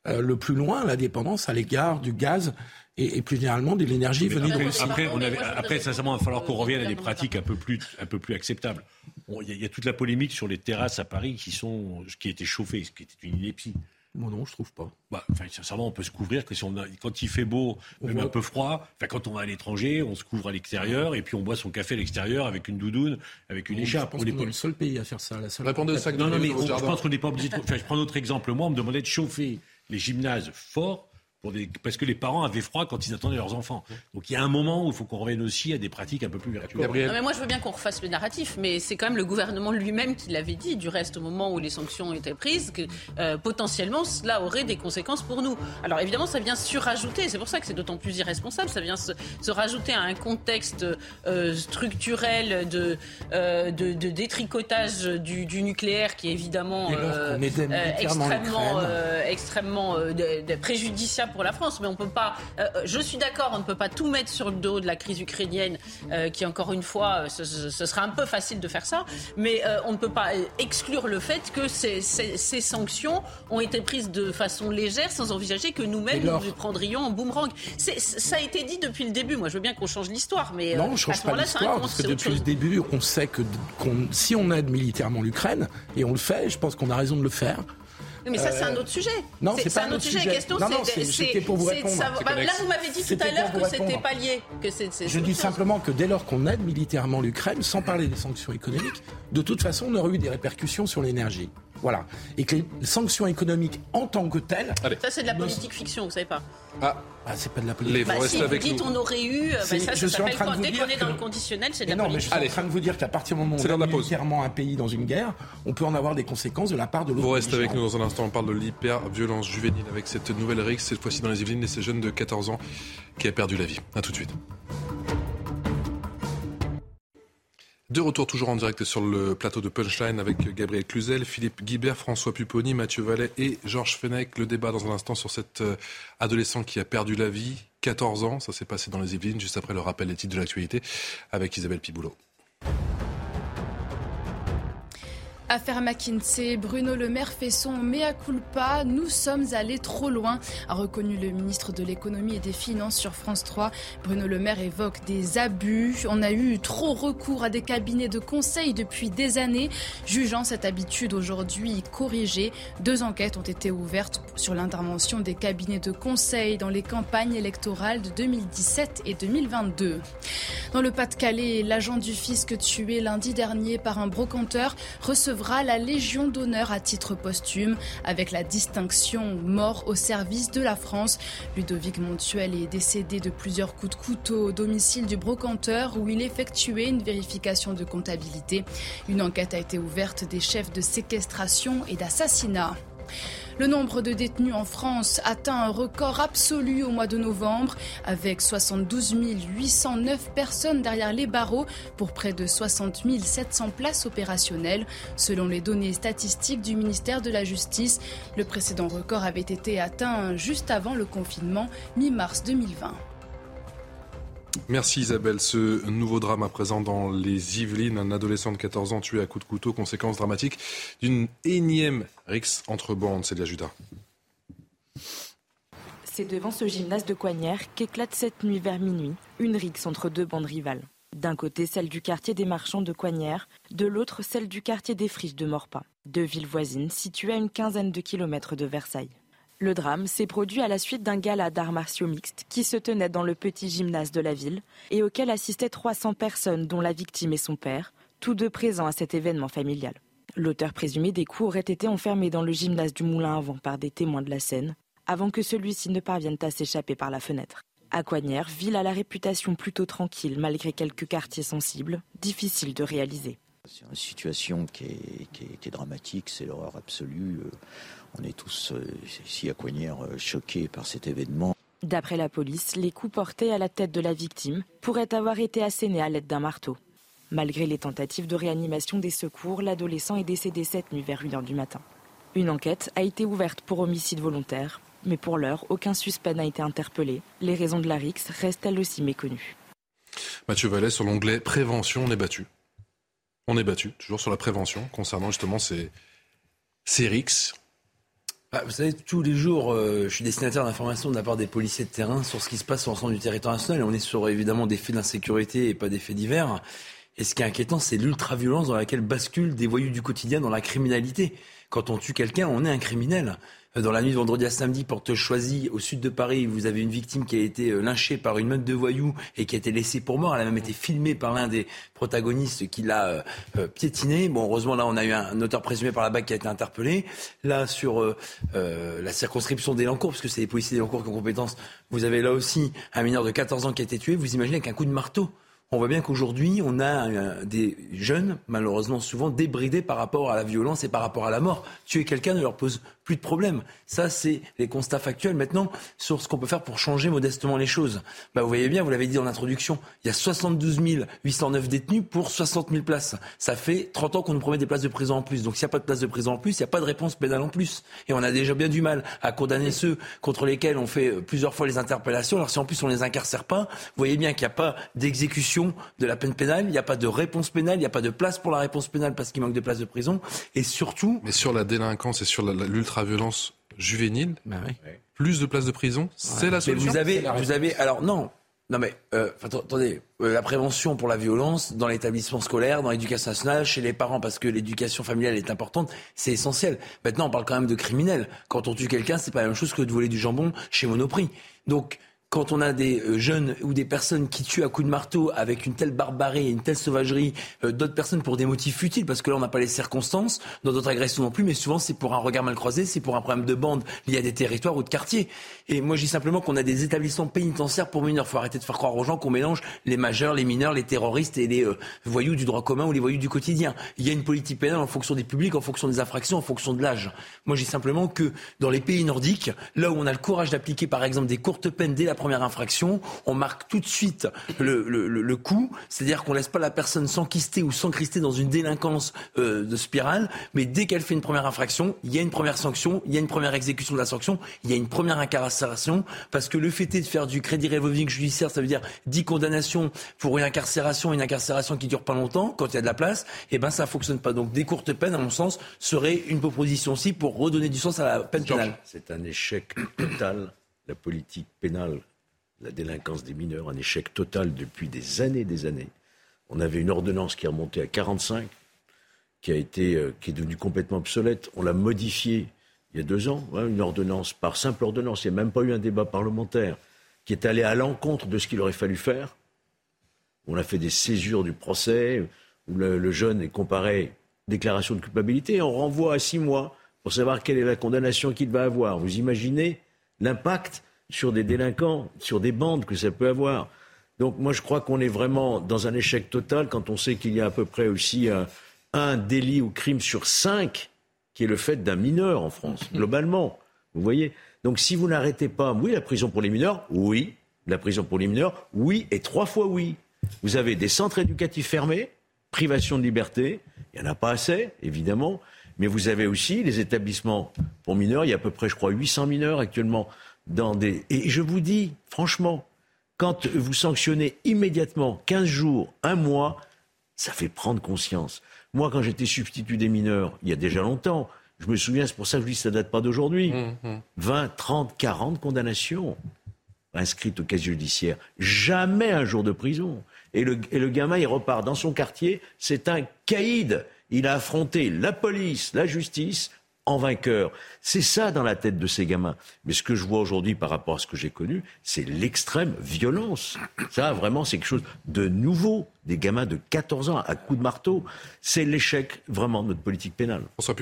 le plus loin la dépendance à l'égard du gaz et, plus généralement de l'énergie venue de Russie. Après, on avait, après, sincèrement, il va falloir qu'on revienne à des pratiques un peu plus, un peu plus acceptables. Il y, a toute la polémique sur les terrasses à Paris qui sont, qui étaient chauffées, ce qui était une ineptie. Moi non, je trouve pas. Bah, enfin, sincèrement, on peut se couvrir que si on quand il fait beau, même un peu froid. Enfin, quand on va à l'étranger, on se couvre à l'extérieur et puis on boit son café à l'extérieur avec une doudoune, avec une écharpe. Je pense qu'on est le seul pays à faire ça. La seule Répondez ça. Non, non, mais je pense qu'on n'est pas obligé. De... Enfin, je prends un autre exemple. Moi, on me demandait de chauffer les gymnases forts parce que les parents avaient froid quand ils attendaient leurs enfants. Donc il y a un moment où il faut qu'on revienne aussi à des pratiques un peu plus vertueuses. mais moi je veux bien qu'on refasse le narratif, mais c'est quand même le gouvernement lui-même qui l'avait dit, du reste au moment où les sanctions étaient prises, que euh, potentiellement cela aurait des conséquences pour nous. Alors évidemment ça vient surajouter, c'est pour ça que c'est d'autant plus irresponsable, ça vient se, rajouter à un contexte euh, structurel de, euh, de, de, détricotage du, du, nucléaire qui est évidemment extrêmement, extrêmement préjudiciable pour la France, mais on peut pas. Euh, euh, je suis d'accord, on ne peut pas tout mettre sur le dos de la crise ukrainienne, euh, qui encore une fois, ce, ce, sera un peu facile de faire ça, mais on ne peut pas exclure le fait que ces, ces, ces, sanctions ont été prises de façon légère, sans envisager que nous-mêmes nous les prendrions en boomerang. Ça a été dit depuis le début. Moi, je veux bien qu'on change l'histoire, mais non, on change pas l'histoire parce que depuis le début, on sait que si on aide militairement l'Ukraine et on le fait, je pense qu'on a raison de le faire mais ça, c'est un autre sujet. Non, c'est pas un autre sujet. La question, c'est pour vous répondre. Là, vous m'avez dit tout à l'heure que c'était pas lié. Je dis simplement que dès lors qu'on aide militairement l'Ukraine, sans parler des sanctions économiques, de toute façon, on aurait eu des répercussions sur l'énergie. Voilà. Et que les sanctions économiques en tant que telles. Ça, c'est de la politique fiction, vous savez pas. Ah. ah c'est pas de la politique. Bah, si vous dites on aurait eu, bah, ça, ça s'appelle quand dès qu'on est dans le conditionnel, c'est de la non, politique. Mais je suis en train de vous dire qu'à partir du moment où on est militairement un pays dans une guerre, on peut en avoir des conséquences de la part de l'autre. Vous restez avec nous dans un instant, on parle de l'hyper-violence juvénile avec cette nouvelle rixe, cette fois-ci dans les Yvelines, et ces jeunes de 14 ans qui a perdu la vie. A tout de suite. De retour toujours en direct sur le plateau de Punchline avec Gabriel Cluzel, Philippe Guibert, François Pupponi, Mathieu Vallet et Georges Fenech. Le débat dans un instant sur cet euh, adolescent qui a perdu la vie, 14 ans, ça s'est passé dans les Yvelines, juste après le rappel des titres de l'actualité avec Isabelle Piboulot. Affaire McKinsey, Bruno Le Maire fait son mea culpa. Nous sommes allés trop loin, a reconnu le ministre de l'économie et des finances sur France 3. Bruno Le Maire évoque des abus. On a eu trop recours à des cabinets de conseil depuis des années. Jugeant cette habitude aujourd'hui corrigée, deux enquêtes ont été ouvertes sur l'intervention des cabinets de conseil dans les campagnes électorales de 2017 et 2022. Dans le Pas-de-Calais, l'agent du fisc tué lundi dernier par un brocanteur recevra la Légion d'honneur à titre posthume avec la distinction mort au service de la France. Ludovic Montuel est décédé de plusieurs coups de couteau au domicile du brocanteur où il effectuait une vérification de comptabilité. Une enquête a été ouverte des chefs de séquestration et d'assassinat. Le nombre de détenus en France atteint un record absolu au mois de novembre, avec 72 809 personnes derrière les barreaux pour près de 60 700 places opérationnelles. Selon les données statistiques du ministère de la Justice, le précédent record avait été atteint juste avant le confinement, mi-mars 2020. Merci Isabelle. Ce nouveau drame à présent dans les Yvelines, un adolescent de 14 ans tué à coups de couteau, conséquence dramatique d'une énième rixe entre bandes. Célia Judas. C'est devant ce gymnase de Coignères qu'éclate cette nuit vers minuit une rixe entre deux bandes rivales. D'un côté celle du quartier des marchands de Coignères, de l'autre celle du quartier des friches de Morpas, deux villes voisines situées à une quinzaine de kilomètres de Versailles. Le drame s'est produit à la suite d'un gala d'arts martiaux mixtes qui se tenait dans le petit gymnase de la ville et auquel assistaient 300 personnes, dont la victime et son père, tous deux présents à cet événement familial. L'auteur présumé des coups aurait été enfermé dans le gymnase du Moulin avant par des témoins de la scène, avant que celui-ci ne parvienne à s'échapper par la fenêtre. À Coignères, ville à la réputation plutôt tranquille malgré quelques quartiers sensibles, difficile de réaliser. C'est une situation qui dramatique, c'est l'horreur absolue. On est tous euh, ici à Coignères euh, choqués par cet événement. D'après la police, les coups portés à la tête de la victime pourraient avoir été assénés à l'aide d'un marteau. Malgré les tentatives de réanimation des secours, l'adolescent est décédé cette nuit vers 1h du matin. Une enquête a été ouverte pour homicide volontaire, mais pour l'heure, aucun suspect n'a été interpellé. Les raisons de la RIX restent elles aussi méconnues? Mathieu Vallet, sur l'onglet prévention, on est battu. On est battu, toujours sur la prévention, concernant justement ces, ces RIX. Bah, vous savez, tous les jours, euh, je suis destinataire d'informations de la part des policiers de terrain sur ce qui se passe sur l'ensemble du territoire national. Et on est sur évidemment des faits d'insécurité et pas des faits divers. Et ce qui est inquiétant, c'est l'ultra-violence dans laquelle basculent des voyous du quotidien dans la criminalité. Quand on tue quelqu'un, on est un criminel. Euh, dans la nuit de vendredi à samedi, porte choisie, au sud de Paris, vous avez une victime qui a été euh, lynchée par une meute de voyous et qui a été laissée pour mort. Elle a même été filmée par l'un des protagonistes qui l'a euh, piétinée. Bon, heureusement, là, on a eu un auteur présumé par la BAC qui a été interpellé. Là, sur la circonscription d'Elancourt, parce que c'est les policiers d'Elancourt qui ont compétence, vous avez là aussi un mineur de 14 ans qui a été tué. Vous imaginez qu'un coup de marteau on voit bien qu'aujourd'hui, on a des jeunes, malheureusement souvent, débridés par rapport à la violence et par rapport à la mort. Tuer quelqu'un ne leur pose plus de problème. Ça, c'est les constats factuels. Maintenant, sur ce qu'on peut faire pour changer modestement les choses. Bah, vous voyez bien, vous l'avez dit en introduction, il y a 72 809 détenus pour 60 000 places. Ça fait 30 ans qu'on nous promet des places de prison en plus. Donc s'il n'y a pas de place de prison en plus, il n'y a pas de réponse pénale en plus. Et on a déjà bien du mal à condamner ceux contre lesquels on fait plusieurs fois les interpellations. Alors si en plus on les incarcère pas, vous voyez bien qu'il n'y a pas d'exécution de la peine pénale, il n'y a pas de réponse pénale, il n'y a pas de place pour la réponse pénale parce qu'il manque de places de prison. Et surtout... Mais sur la délinquance et sur l'ultra violence juvénile, bah plus de places de prison, c'est la solution. vous avez, vous avez, alors non, non mais euh, attendez, euh, la prévention pour la violence dans l'établissement scolaire, dans l'éducation nationale, chez les parents, parce que l'éducation familiale est importante, c'est essentiel. Maintenant, on parle quand même de criminels. Quand on tue quelqu'un, c'est pas la même chose que de voler du jambon chez Monoprix. Donc quand on a des euh, jeunes ou des personnes qui tuent à coups de marteau avec une telle barbarie et une telle sauvagerie euh, d'autres personnes pour des motifs futiles, parce que là on n'a pas les circonstances, dans d'autres agressions non plus, mais souvent c'est pour un regard mal croisé, c'est pour un problème de bande lié à des territoires ou de quartiers. Et moi je dis simplement qu'on a des établissements pénitentiaires pour mineurs. Il faut arrêter de faire croire aux gens qu'on mélange les majeurs, les mineurs, les terroristes et les euh, voyous du droit commun ou les voyous du quotidien. Il y a une politique pénale en fonction des publics, en fonction des infractions, en fonction de l'âge. Moi je dis simplement que dans les pays nordiques, là où on a le courage d'appliquer par exemple des courtes peines dès la première infraction, on marque tout de suite le, le, le coup, c'est-à-dire qu'on laisse pas la personne s'enquister ou s'encrister dans une délinquance euh, de spirale, mais dès qu'elle fait une première infraction, il y a une première sanction, il y a une première exécution de la sanction, il y a une première parce que le fait est de faire du crédit revolving judiciaire, ça veut dire 10 condamnations pour une incarcération, une incarcération qui dure pas longtemps, quand il y a de la place, et eh ben ça fonctionne pas. Donc des courtes peines, à mon sens, seraient une proposition aussi pour redonner du sens à la peine pénale. C'est un échec total, la politique pénale, la délinquance des mineurs, un échec total depuis des années, des années. On avait une ordonnance qui remontée à 45, qui a été, euh, qui est devenue complètement obsolète. On l'a modifiée il y a deux ans, hein, une ordonnance par simple ordonnance. Il n'y a même pas eu un débat parlementaire qui est allé à l'encontre de ce qu'il aurait fallu faire. On a fait des césures du procès où le, jeune est comparé déclaration de culpabilité et on renvoie à six mois pour savoir quelle est la condamnation qu'il va avoir. Vous imaginez l'impact sur des délinquants, sur des bandes que ça peut avoir. Donc moi je crois qu'on est vraiment dans un échec total quand on sait qu'il y a à peu près aussi un, délit ou crime sur cinq qui est le fait d'un mineur en France, mmh. globalement. Vous voyez? Donc si vous n'arrêtez pas, oui, la prison pour les mineurs, oui. La prison pour les mineurs, oui, et trois fois oui. Vous avez des centres éducatifs fermés, privation de liberté, il n'y en a pas assez, évidemment, mais vous avez aussi les établissements pour mineurs, il y a à peu près, je crois, 800 mineurs actuellement dans des... Et je vous dis, franchement, quand vous sanctionnez immédiatement 15 jours, un mois, ça fait prendre conscience. Moi, quand j'étais substitut des mineurs, il y a déjà longtemps, je me souviens, c'est pour ça que je dis que ça ne date pas d'aujourd'hui, 20, 30, 40 condamnations inscrites au casier judiciaire. Jamais un jour de prison. Et le, et le gamin, il repart dans son quartier, c'est un caïd. Il a affronté la police, la justice, en vainqueur. C'est ça dans la tête de ces gamins. Mais ce que je vois aujourd'hui par rapport à ce que j'ai connu, c'est l'extrême violence. Ça, vraiment, c'est quelque chose de nouveau. Des gamins de 14 ans à coups de marteau. C'est l'échec, vraiment, de notre politique pénale. François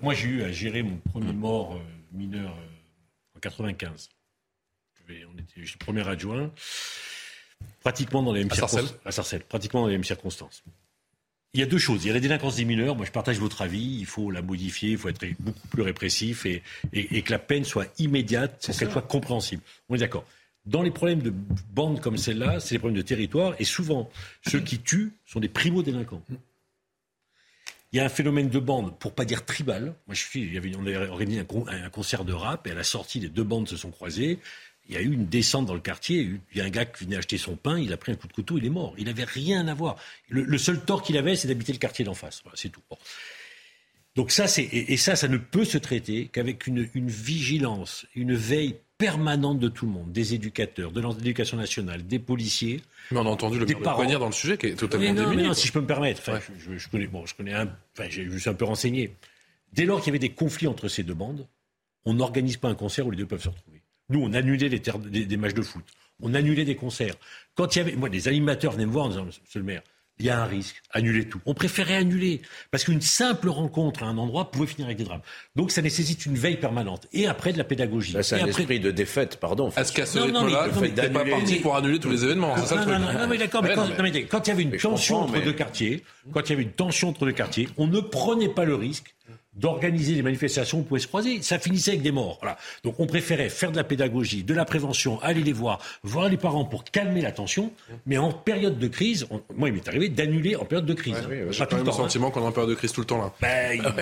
moi, j'ai eu à gérer mon premier mort euh, mineur euh, en 95. on était, premier adjoint. Pratiquement dans les mêmes circonstances. À Sarcelles. Pratiquement dans les mêmes circonstances. Il y a deux choses. Il y a la délinquance des mineurs. Moi, je partage votre avis. Il faut la modifier. Il faut être beaucoup plus répressif et, et, que la peine soit immédiate pour qu'elle soit compréhensible. On est d'accord. Dans les problèmes de bandes comme celle-là, c'est des problèmes de territoire. Et souvent, ceux qui tuent sont des primo-délinquants. Il y a un phénomène de bande, pour pas dire tribal. Moi, je suis, il y avait, on a organisé un, un, concert de rap et à la sortie, les deux bandes se sont croisées il y a eu une descente dans le quartier. Il y a un gars qui venait acheter son pain, il a pris un coup de couteau, il est mort. Il n'avait rien à voir. Le, seul tort qu'il avait, c'est d'habiter le quartier d'en face. c'est tout. Donc ça, c'est et, ça, ça ne peut se traiter qu'avec une, vigilance, une veille permanente de tout le monde, des éducateurs, de l'éducation nationale, des policiers. Mais on a entendu le maire dans le sujet qui est totalement non, non, si je peux me permettre, je, connais, bon, je connais un, enfin, je suis un peu renseigné. Dès lors qu'il y avait des conflits entre ces deux bandes, on n'organise pas un concert où les deux peuvent se retrouver. Nous, on annulait des, des, matchs de foot. On annulait des concerts. Quand il y avait, moi, des animateurs venaient me voir en disant, Monsieur le maire, il y a un risque, annulez tout. On préférait annuler parce qu'une simple rencontre à un endroit pouvait finir avec des drames. Donc ça nécessite une veille permanente et après de la pédagogie. C'est un esprit de défaite, pardon. Est-ce qu'à ce rythme-là, n'êtes pas parti pour annuler tous les événements C'est ça le truc. Non, mais d'accord, mais, quand, il y avait une tension entre deux quartiers, quand il y avait une tension entre deux quartiers, on ne prenait pas le risque d'organiser des manifestations où on pouvait se croiser. Ça finissait avec des morts. Voilà. Donc on préférait faire de la pédagogie, de la prévention, aller les voir, voir les parents pour calmer la tension. Mais en période de crise, moi il m'est arrivé d'annuler en période de crise. J'ai pas le sentiment qu'on est en période de crise tout le temps là. Ben, ah,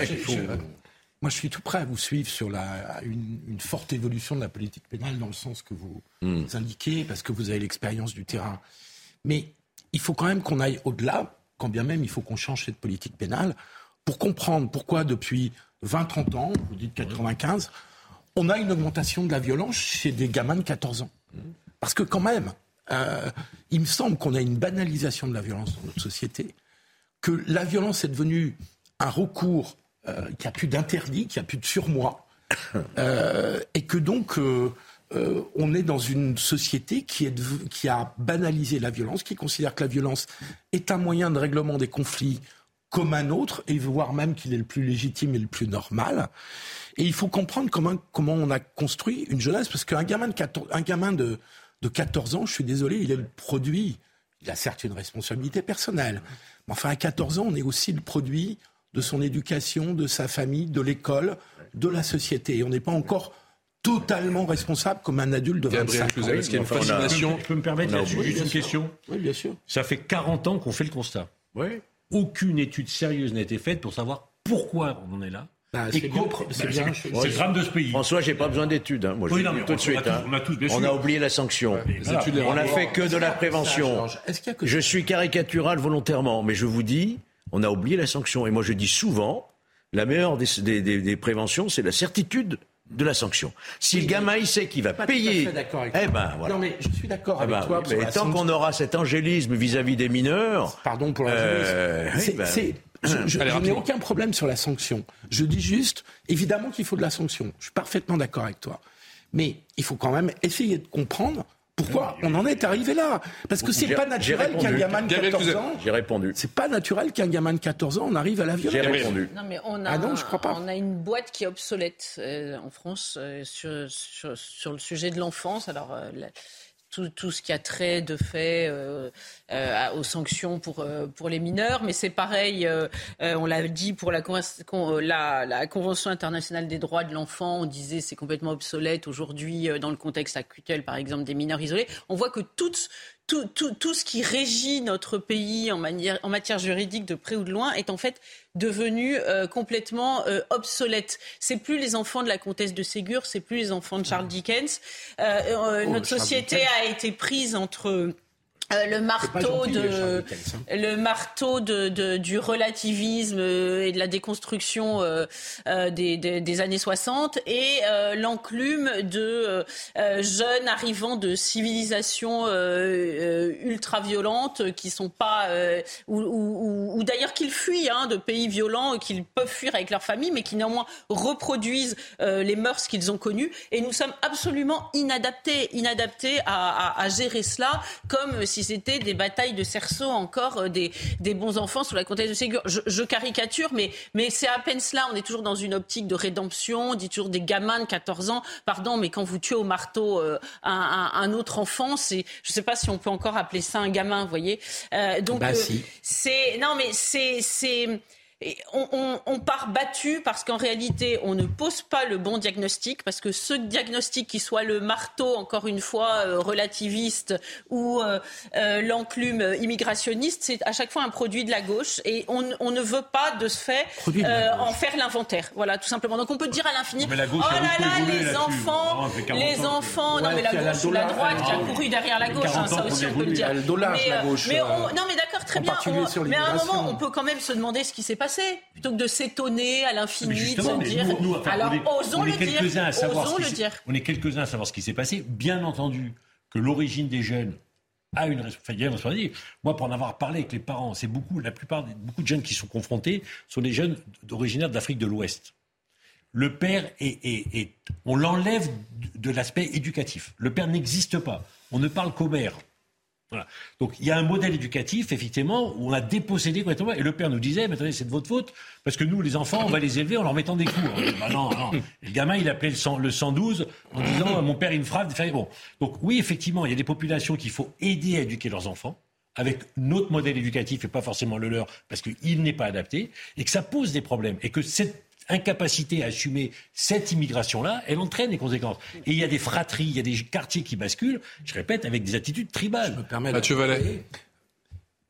moi, je suis tout prêt à vous suivre sur la, une, forte évolution de la politique pénale dans le sens que vous, hmm. indiquez, parce que vous avez l'expérience du terrain. Mais il faut quand même qu'on aille au-delà, quand bien même il faut qu'on change cette politique pénale pour comprendre pourquoi depuis 20-30 ans, vous dites 95, on a une augmentation de la violence chez des gamins de 14 ans. Parce que quand même, euh, il me semble qu'on a une banalisation de la violence dans notre société, que la violence est devenue un recours euh, qui a plus d'interdit, qui a plus de surmoi, euh, et que donc on est dans une société qui, est qui a banalisé la violence, qui considère que la violence est un moyen de règlement des conflits comme un autre, et voire même qu'il est le plus légitime et le plus normal. Et il faut comprendre comment, comment on a construit une jeunesse, parce qu'un gamin, de 14, un gamin de, de 14 ans, je suis désolé, il est le produit, il a certes une responsabilité personnelle, mais enfin à 14 ans, on est aussi le produit de son éducation, de sa famille, de l'école, de la société. Et on n'est pas encore totalement responsable comme un adulte de 25 ans. est-ce qu'il y a une fascination Je peux me permettre là-dessus juste une question Oui, bien sûr. Ça fait 40 ans qu'on fait le constat. Aucune étude sérieuse n'a été faite pour savoir pourquoi on en est là. Bah, Et c'est bien, c'est bah, bien. c'est- c'est le drame de ce pays. François, j'ai pas besoin d'études. hein. Moi, Oui, non, mais tout on- de suite. hein. on a tous, On a oublié la sanction. les On a rendent- fait que de la prévention. Que Je suis caricatural volontairement, mais je vous dis, on a oublié la sanction. Et moi, je dis souvent, la meilleure des, des- des- des préventions, c'est la certitude de la sanction. Si le gamin, il sait qu'il va Pas tout à payer, fait d'accord avec eh toi. ben voilà. Non, mais je suis d'accord Eh avec ben, toi. mais la tant qu'on aura cet angélisme vis-à-vis des mineurs, Pardon pour la euh, C'est- ben, c'est- je je- n'ai aucun problème sur la sanction. Je dis juste, évidemment qu'il faut de la sanction. Je suis parfaitement d'accord avec toi. Mais il faut quand même essayer de comprendre pourquoi on en est arrivé là? Parce que c'est J'ai- pas j'ai naturel qu'un répondu. gamin de Gabriel 14 Cluzet. ans. j'ai répondu. C'est pas naturel qu'un gamin de 14 ans on arrive à la J'ai violence. répondu. Non, mais on a, Ah non, je crois pas. on a une boîte qui est obsolète euh, en France euh, sur, sur, sur le sujet de l'enfance. Alors, euh, la- tout, tout ce qui a trait de fait euh, aux sanctions pour, euh, pour les mineurs. Mais c'est pareil, euh, on l'a dit pour la, conven- con- la, la Convention internationale des droits de l'enfant, on disait c'est complètement obsolète aujourd'hui dans le contexte actuel, par exemple, des mineurs isolés. On voit que toutes tout, tout, tout ce qui régit notre pays en, manière, en matière juridique de près ou de loin est en fait devenu euh, complètement euh, obsolète. C'est plus les enfants de la comtesse de Ségur, c'est plus les enfants de Charles Dickens. Euh, Oh, notre société Dickens. a été prise entre euh, le marteau gentil, de le marteau de, de- du relativisme euh, et de la déconstruction euh, euh, des, des- des années 60 et l'enclume de jeunes arrivant de civilisations ultra violentes qui sont pas ou, ou- ou- ou d'ailleurs qu'ils fuient hein, de pays violents qu'ils peuvent fuir avec leur famille mais qui néanmoins reproduisent les mœurs qu'ils ont connues. Et nous sommes absolument inadaptés inadaptés à, à- à gérer cela comme si c'était des batailles de cerceaux encore euh, des, des bons enfants sous la comtesse de Ségur. Je, je caricature, mais, mais c'est à peine cela. On est toujours dans une optique de rédemption. On dit toujours des gamins de 14 ans. Pardon, mais quand vous tuez au marteau euh, un, un- un autre enfant, c'est, je ne sais pas si on peut encore appeler ça un gamin, vous voyez. Euh, donc, Bah, si. c'est non, mais c'est c'est et on, on- on part battu parce qu'en réalité, on ne pose pas le bon diagnostic, parce que ce diagnostic, qui soit le marteau, encore une fois, euh, relativiste, ou euh, euh, l'enclume immigrationniste, c'est à chaque fois un produit de la gauche, et on, on ne veut pas, de ce fait, de en faire l'inventaire. Voilà, tout simplement. Donc on peut dire à l'infini, oh là là, les là-dessus. enfants, Non, ça fait 40 les ans enfants, non mais la gauche le ou la droite qui a couru derrière la gauche, 40 hein, ça aussi on peut le dire. Mais, la gauche, mais on- non mais d'accord, très en bien. mais à un moment, on peut quand même se demander ce qui s'est passé, plutôt que de s'étonner à l'infini, de se dire. nous, nous, enfin, Alors on est, osons on est le dire. quelques-uns à savoir Osons ce qui le s'est- dire. On est quelques-uns à savoir ce qui s'est passé. Bien entendu que l'origine des jeunes a une responsabilité. Moi, pour en avoir parlé avec les parents, c'est beaucoup, la plupart, beaucoup de jeunes qui sont confrontés sont des jeunes originaires d'Afrique de l'Ouest. Le père est, est- est- on l'enlève de l'aspect éducatif. Le père n'existe pas. On ne parle qu'au mère. Donc il y a un modèle éducatif, effectivement, où on a dépossédé complètement. Et le père nous disait, mais attendez, c'est de votre faute, parce que nous, les enfants, on va les élever en leur mettant des dit, bah non, non. Et le gamin, il appelait le, 100 le 112 en disant, mon père, il me frappe. Bon. Donc oui, effectivement, il y a des populations qu'il faut aider à éduquer leurs enfants avec notre modèle éducatif et pas forcément le leur, parce qu'il n'est pas adapté, et que ça pose des problèmes, et que cette incapacité à assumer cette immigration-là, elle entraîne des conséquences. Et il y a des fratries, il y a des quartiers qui basculent, je répète, avec des attitudes tribales. Mathieu Vallet.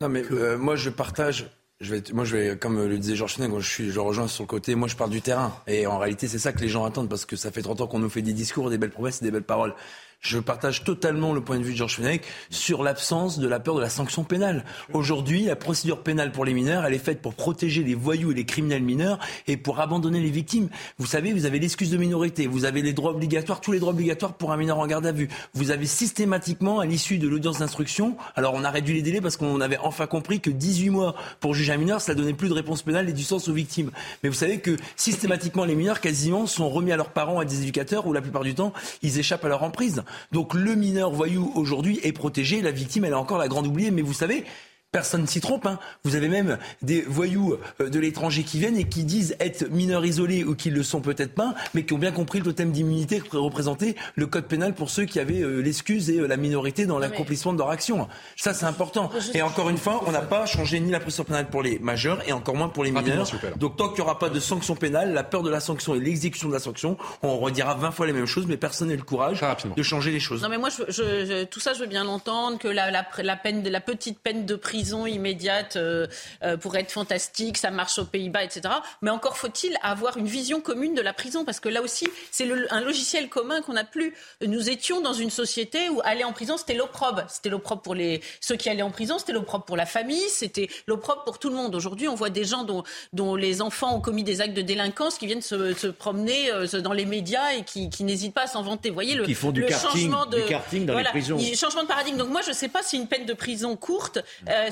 Non, mais euh, moi, je partage. Je vais, moi, je vais, comme le disait Georges Fenech, je suis, je rejoins sur le côté. Moi, je parle du terrain. Et en réalité, c'est ça que les gens attendent parce que ça fait 30 ans qu'on nous fait des discours, des belles promesses et des belles paroles. Je partage totalement le point de vue de Georges Fenech sur l'absence de la peur de la sanction pénale. Aujourd'hui, la procédure pénale pour les mineurs, elle est faite pour protéger les voyous et les criminels mineurs et pour abandonner les victimes. Vous savez, vous avez l'excuse de minorité, vous avez les droits obligatoires, tous les droits obligatoires pour un mineur en garde à vue. Vous avez systématiquement, à l'issue de l'audience d'instruction, alors on a réduit les délais parce qu'on avait enfin compris que 18 mois pour juger un mineur, ça donnait plus de réponse pénale et du sens aux victimes. Mais vous savez que systématiquement, les mineurs quasiment sont remis à leurs parents, à des éducateurs, où la plupart du temps, ils échappent à leur emprise. Donc le mineur voyou aujourd'hui est protégé, la victime, elle est encore la grande oubliée. Mais vous savez, Personne ne s'y trompe. Hein. Vous avez même des voyous euh, de l'étranger qui viennent et qui disent être mineurs isolés ou qui le sont peut-être pas, mais qui ont bien compris le totem d'immunité que représentait le code pénal pour ceux qui avaient euh, l'excuse et euh, la minorité dans l'accomplissement de leur action. Ça, c'est important. Et encore une fois, on n'a pas changé ni la pression pénale pour les majeurs et encore moins pour les mineurs. Donc tant qu'il n'y aura pas de sanction pénale, la peur de la sanction et l'exécution de la sanction, on redira 20 fois les mêmes choses, mais personne n'a le courage de changer les choses. Non, mais moi, je, tout ça, je veux bien l'entendre, que la, la, la, peine, la petite peine de prison prison immédiate euh, euh, pourrait être fantastique, ça marche aux Pays-Bas, etc. Mais encore faut-il avoir une vision commune de la prison, parce que là aussi, c'est un logiciel commun qu'on n'a plus. Nous étions dans une société où aller en prison, c'était l'opprobre. C'était l'opprobre pour les, ceux qui allaient en prison, c'était l'opprobre pour la famille, c'était l'opprobre pour tout le monde. Aujourd'hui, on voit des gens dont, dont les enfants ont commis des actes de délinquance qui viennent se, se promener euh, dans les médias et qui, qui n'hésitent pas à s'en vanter. Vous voyez le, qui font du karting, changement de du karting dans les prisons. Changement de paradigme. Donc moi, je ne sais pas si une peine de prison courte,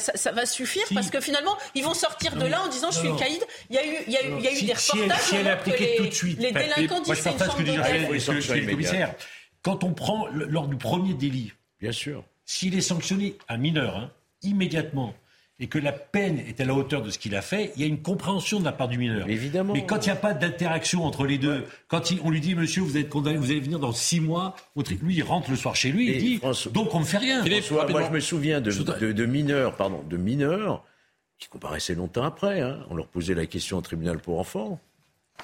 ça, va suffire parce que finalement, ils vont sortir de là en disant je suis caïd. Il y a eu, il y a eu, il y a eu des reportages si elle, si elle tout de suite, les délinquants disent c'est une chambre d'hôtel. Quand on prend lors du premier délit, bien sûr, s'il est sanctionné un mineur hein, immédiatement et que la peine est à la hauteur de ce qu'il a fait, il y a une compréhension de la part du mineur. Mais évidemment. Mais quand il n'y a pas d'interaction entre les deux, quand on lui dit, monsieur, vous êtes condamné, vous allez venir dans six mois, lui, il rentre le soir chez lui, il dit, donc on ne fait rien. moi, je me souviens de, de, mineurs, pardon, de mineurs qui comparaissaient longtemps après. Hein. On leur posait la question au tribunal pour enfants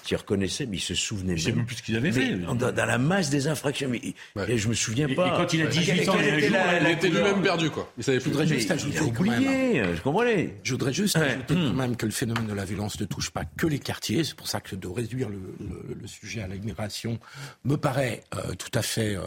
qui reconnaissait, mais il se souvenait même. Je sais même plus ce qu'il avait fait. Dans, dans, la masse des infractions, mais ouais. je me souviens pas. Et quand il a 18 ans, il, il était lui-même perdu, quoi. Il savait plus. Je voudrais juste ajouter quand même. Je comprenais. Je voudrais juste ajouter quand même que le phénomène de la violence ne touche pas que les quartiers. C'est pour ça que de réduire le, le, le sujet à l'immigration me paraît euh, tout à fait euh,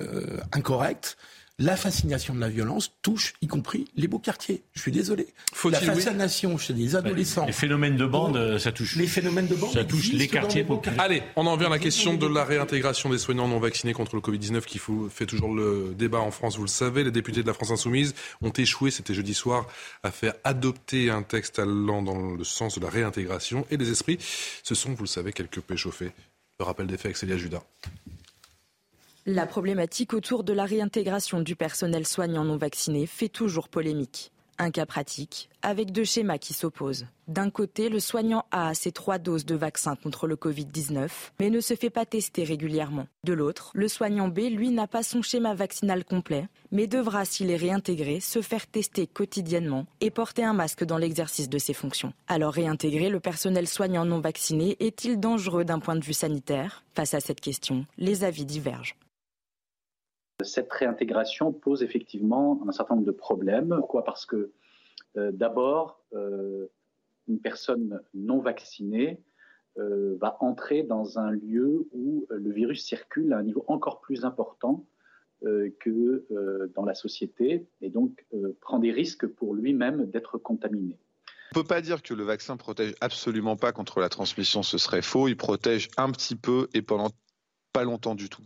euh, incorrect la fascination de la violence touche y compris les beaux quartiers. Je suis désolé. La fascination chez les adolescents. Les phénomènes de bande, ça touche. Les phénomènes de bande. Ça touche les quartiers populaires. Allez, on en vient à la question de la réintégration des soignants non vaccinés contre le Covid-19 qui fait toujours le débat en France, vous le savez. Les députés de la France Insoumise ont échoué, c'était jeudi soir, à faire adopter un texte allant dans le sens de la réintégration. Et les esprits se sont, vous le savez, quelque peu chauffés. Le rappel des faits avec Célia Judas. La problématique autour de la réintégration du personnel soignant non vacciné fait toujours polémique. Un cas pratique, avec deux schémas qui s'opposent. D'un côté, le soignant a ses trois doses de vaccin contre le Covid-19, mais ne se fait pas tester régulièrement. De l'autre, le soignant B, lui, n'a pas son schéma vaccinal complet, mais devra, s'il est réintégré, se faire tester quotidiennement et porter un masque dans l'exercice de ses fonctions. Alors réintégrer le personnel soignant non vacciné est-il dangereux d'un point de vue sanitaire? Face à cette question, les avis divergent. Cette réintégration pose effectivement un certain nombre de problèmes. Pourquoi? Parce que euh, d'abord, euh, une personne non vaccinée euh, va entrer dans un lieu où le virus circule à un niveau encore plus important que dans la société et donc prend des risques pour lui-même d'être contaminé. On ne peut pas dire que le vaccin protège absolument pas contre la transmission, ce serait faux. Il protège un petit peu et pendant pas longtemps du tout.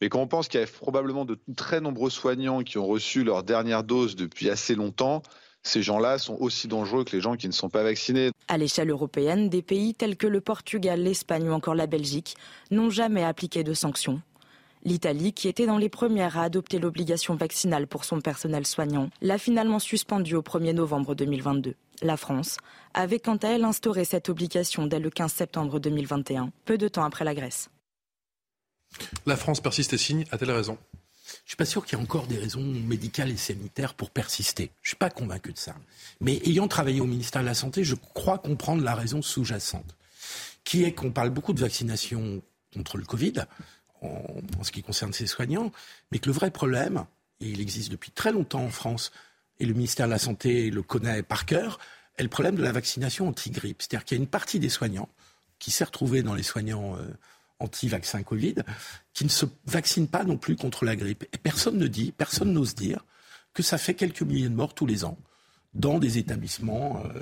Mais quand on pense qu'il y a probablement de très nombreux soignants qui ont reçu leur dernière dose depuis assez longtemps, ces gens-là sont aussi dangereux que les gens qui ne sont pas vaccinés. À l'échelle européenne, des pays tels que le Portugal, l'Espagne ou encore la Belgique n'ont jamais appliqué de sanctions. L'Italie, qui était dans les premières à adopter l'obligation vaccinale pour son personnel soignant, l'a finalement suspendue au 1er novembre 2022. La France avait quant à elle instauré cette obligation dès le 15 septembre 2021, peu de temps après la Grèce. La France persiste et signe, a-t-elle raison? Je suis pas sûr qu'il y ait encore des raisons médicales et sanitaires pour persister. Je suis pas convaincu de ça. Mais ayant travaillé au ministère de la Santé, je crois comprendre la raison sous-jacente, qui est qu'on parle beaucoup de vaccination contre le Covid, en, ce qui concerne ces soignants, mais que le vrai problème, et il existe depuis très longtemps en France, et le ministère de la Santé le connaît par cœur, est le problème de la vaccination anti-grippe. C'est-à-dire qu'il y a une partie des soignants qui s'est retrouvée dans les soignants euh, anti-vaccin Covid, qui ne se vaccinent pas non plus contre la grippe. Et personne ne dit, personne n'ose dire que ça fait quelques milliers de morts tous les ans dans des établissements euh,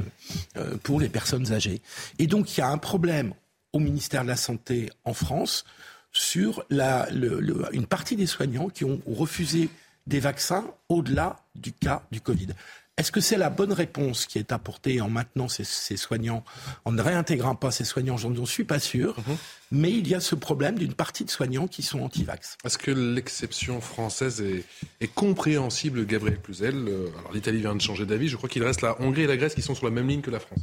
euh, pour les personnes âgées. Et donc il y a un problème au ministère de la Santé en France sur une partie des soignants qui ont refusé des vaccins au-delà du cas du Covid. Est-ce que c'est la bonne réponse qui est apportée en maintenant ces, soignants, en ne réintégrant pas ces soignants Je n'en suis pas sûr. Mhm. Mais il y a ce problème d'une partie de soignants qui sont anti-vax. Est-ce que l'exception française est, compréhensible, Gabriel Cluzel euh, Alors l'Italie vient de changer d'avis. Je crois qu'il reste la Hongrie et la Grèce qui sont sur la même ligne que la France.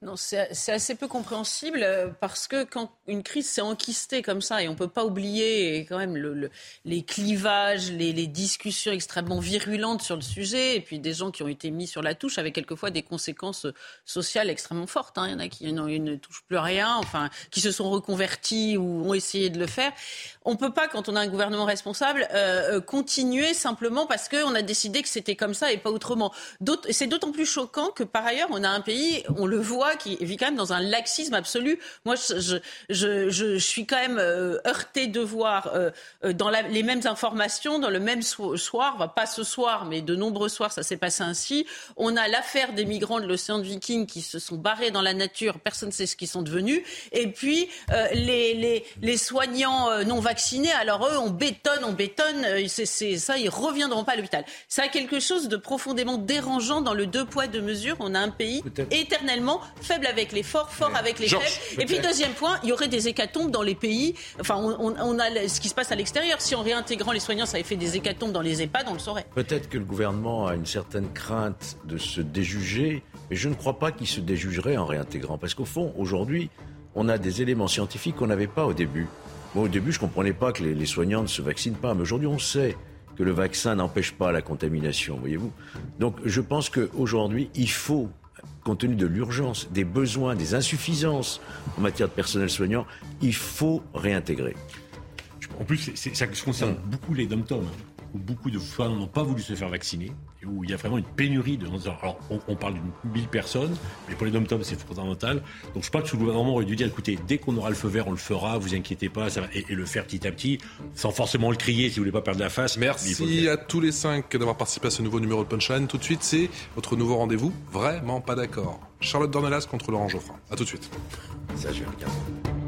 Non, c'est assez peu compréhensible euh, parce que quand une crise s'est enquistée comme ça, et on ne peut pas oublier quand même le, les clivages, les, discussions extrêmement virulentes sur le sujet, et puis des gens qui ont été mis sur la touche avec quelquefois des conséquences sociales extrêmement fortes. Hein. Il y en a qui ne touchent plus rien, enfin, qui se sont reconvertis ou ont essayé de le faire. On ne peut pas, quand on a un gouvernement responsable, euh, euh, continuer simplement parce qu'on a décidé que c'était comme ça et pas autrement. C'est d'autant plus choquant que par ailleurs, on a un pays, on le voit, qui vit quand même dans un laxisme absolu. Moi, je, je, je, suis quand même euh, heurtée de voir euh, euh, dans les mêmes informations, dans le même soir, pas ce soir, mais de nombreux soirs, ça s'est passé ainsi. On a l'affaire des migrants de l'océan de Viking qui se sont barrés dans la nature, personne ne sait ce qu'ils sont devenus. Et puis, les, les, les, soignants non vaccinés, alors eux, on bétonne, on bétonne, c'est ça, ils reviendront pas à l'hôpital. Ça a quelque chose de profondément dérangeant dans le deux poids, deux mesures. On a un pays éternellement faible avec les forts, fort avec les faibles. Et puis deuxième point, il y aurait des hécatombes dans les pays. Enfin, on, a ce qui se passe à l'extérieur. Si en réintégrant les soignants, ça avait fait des hécatombes dans les EHPAD, on le saurait. Peut-être que le gouvernement a une certaine crainte de se déjuger, mais je ne crois pas qu'il se déjugerait en réintégrant. Parce qu'au fond, aujourd'hui, on a des éléments scientifiques qu'on n'avait pas au début. Moi, au début, je ne comprenais pas que les, les soignants ne se vaccinent pas. Mais aujourd'hui, on sait que le vaccin n'empêche pas la contamination, voyez-vous. Donc, je pense qu'aujourd'hui, il faut compte tenu de l'urgence, des besoins, des insuffisances en matière de personnel soignant, il faut réintégrer. En plus, ça concerne beaucoup les dom-toms, hein, où beaucoup de femmes n'ont pas voulu se faire vacciner où il y a vraiment une pénurie de. Alors, on, parle d'une mille personnes, mais pour les dom-toms, c'est fondamental. Donc, je pense que le gouvernement aurait dû dire écoutez, dès qu'on aura le feu vert, on le fera, vous inquiétez pas, ça va, et, le faire petit à petit, sans forcément le crier si vous voulez pas perdre la face. Merci à tous les cinq d'avoir participé à ce nouveau numéro de Punchline. Tout de suite, c'est votre nouveau rendez-vous. Vraiment pas d'accord. Charlotte Dornelas contre Laurent Geoffrin. À tout de suite. Ça, je vais regarder.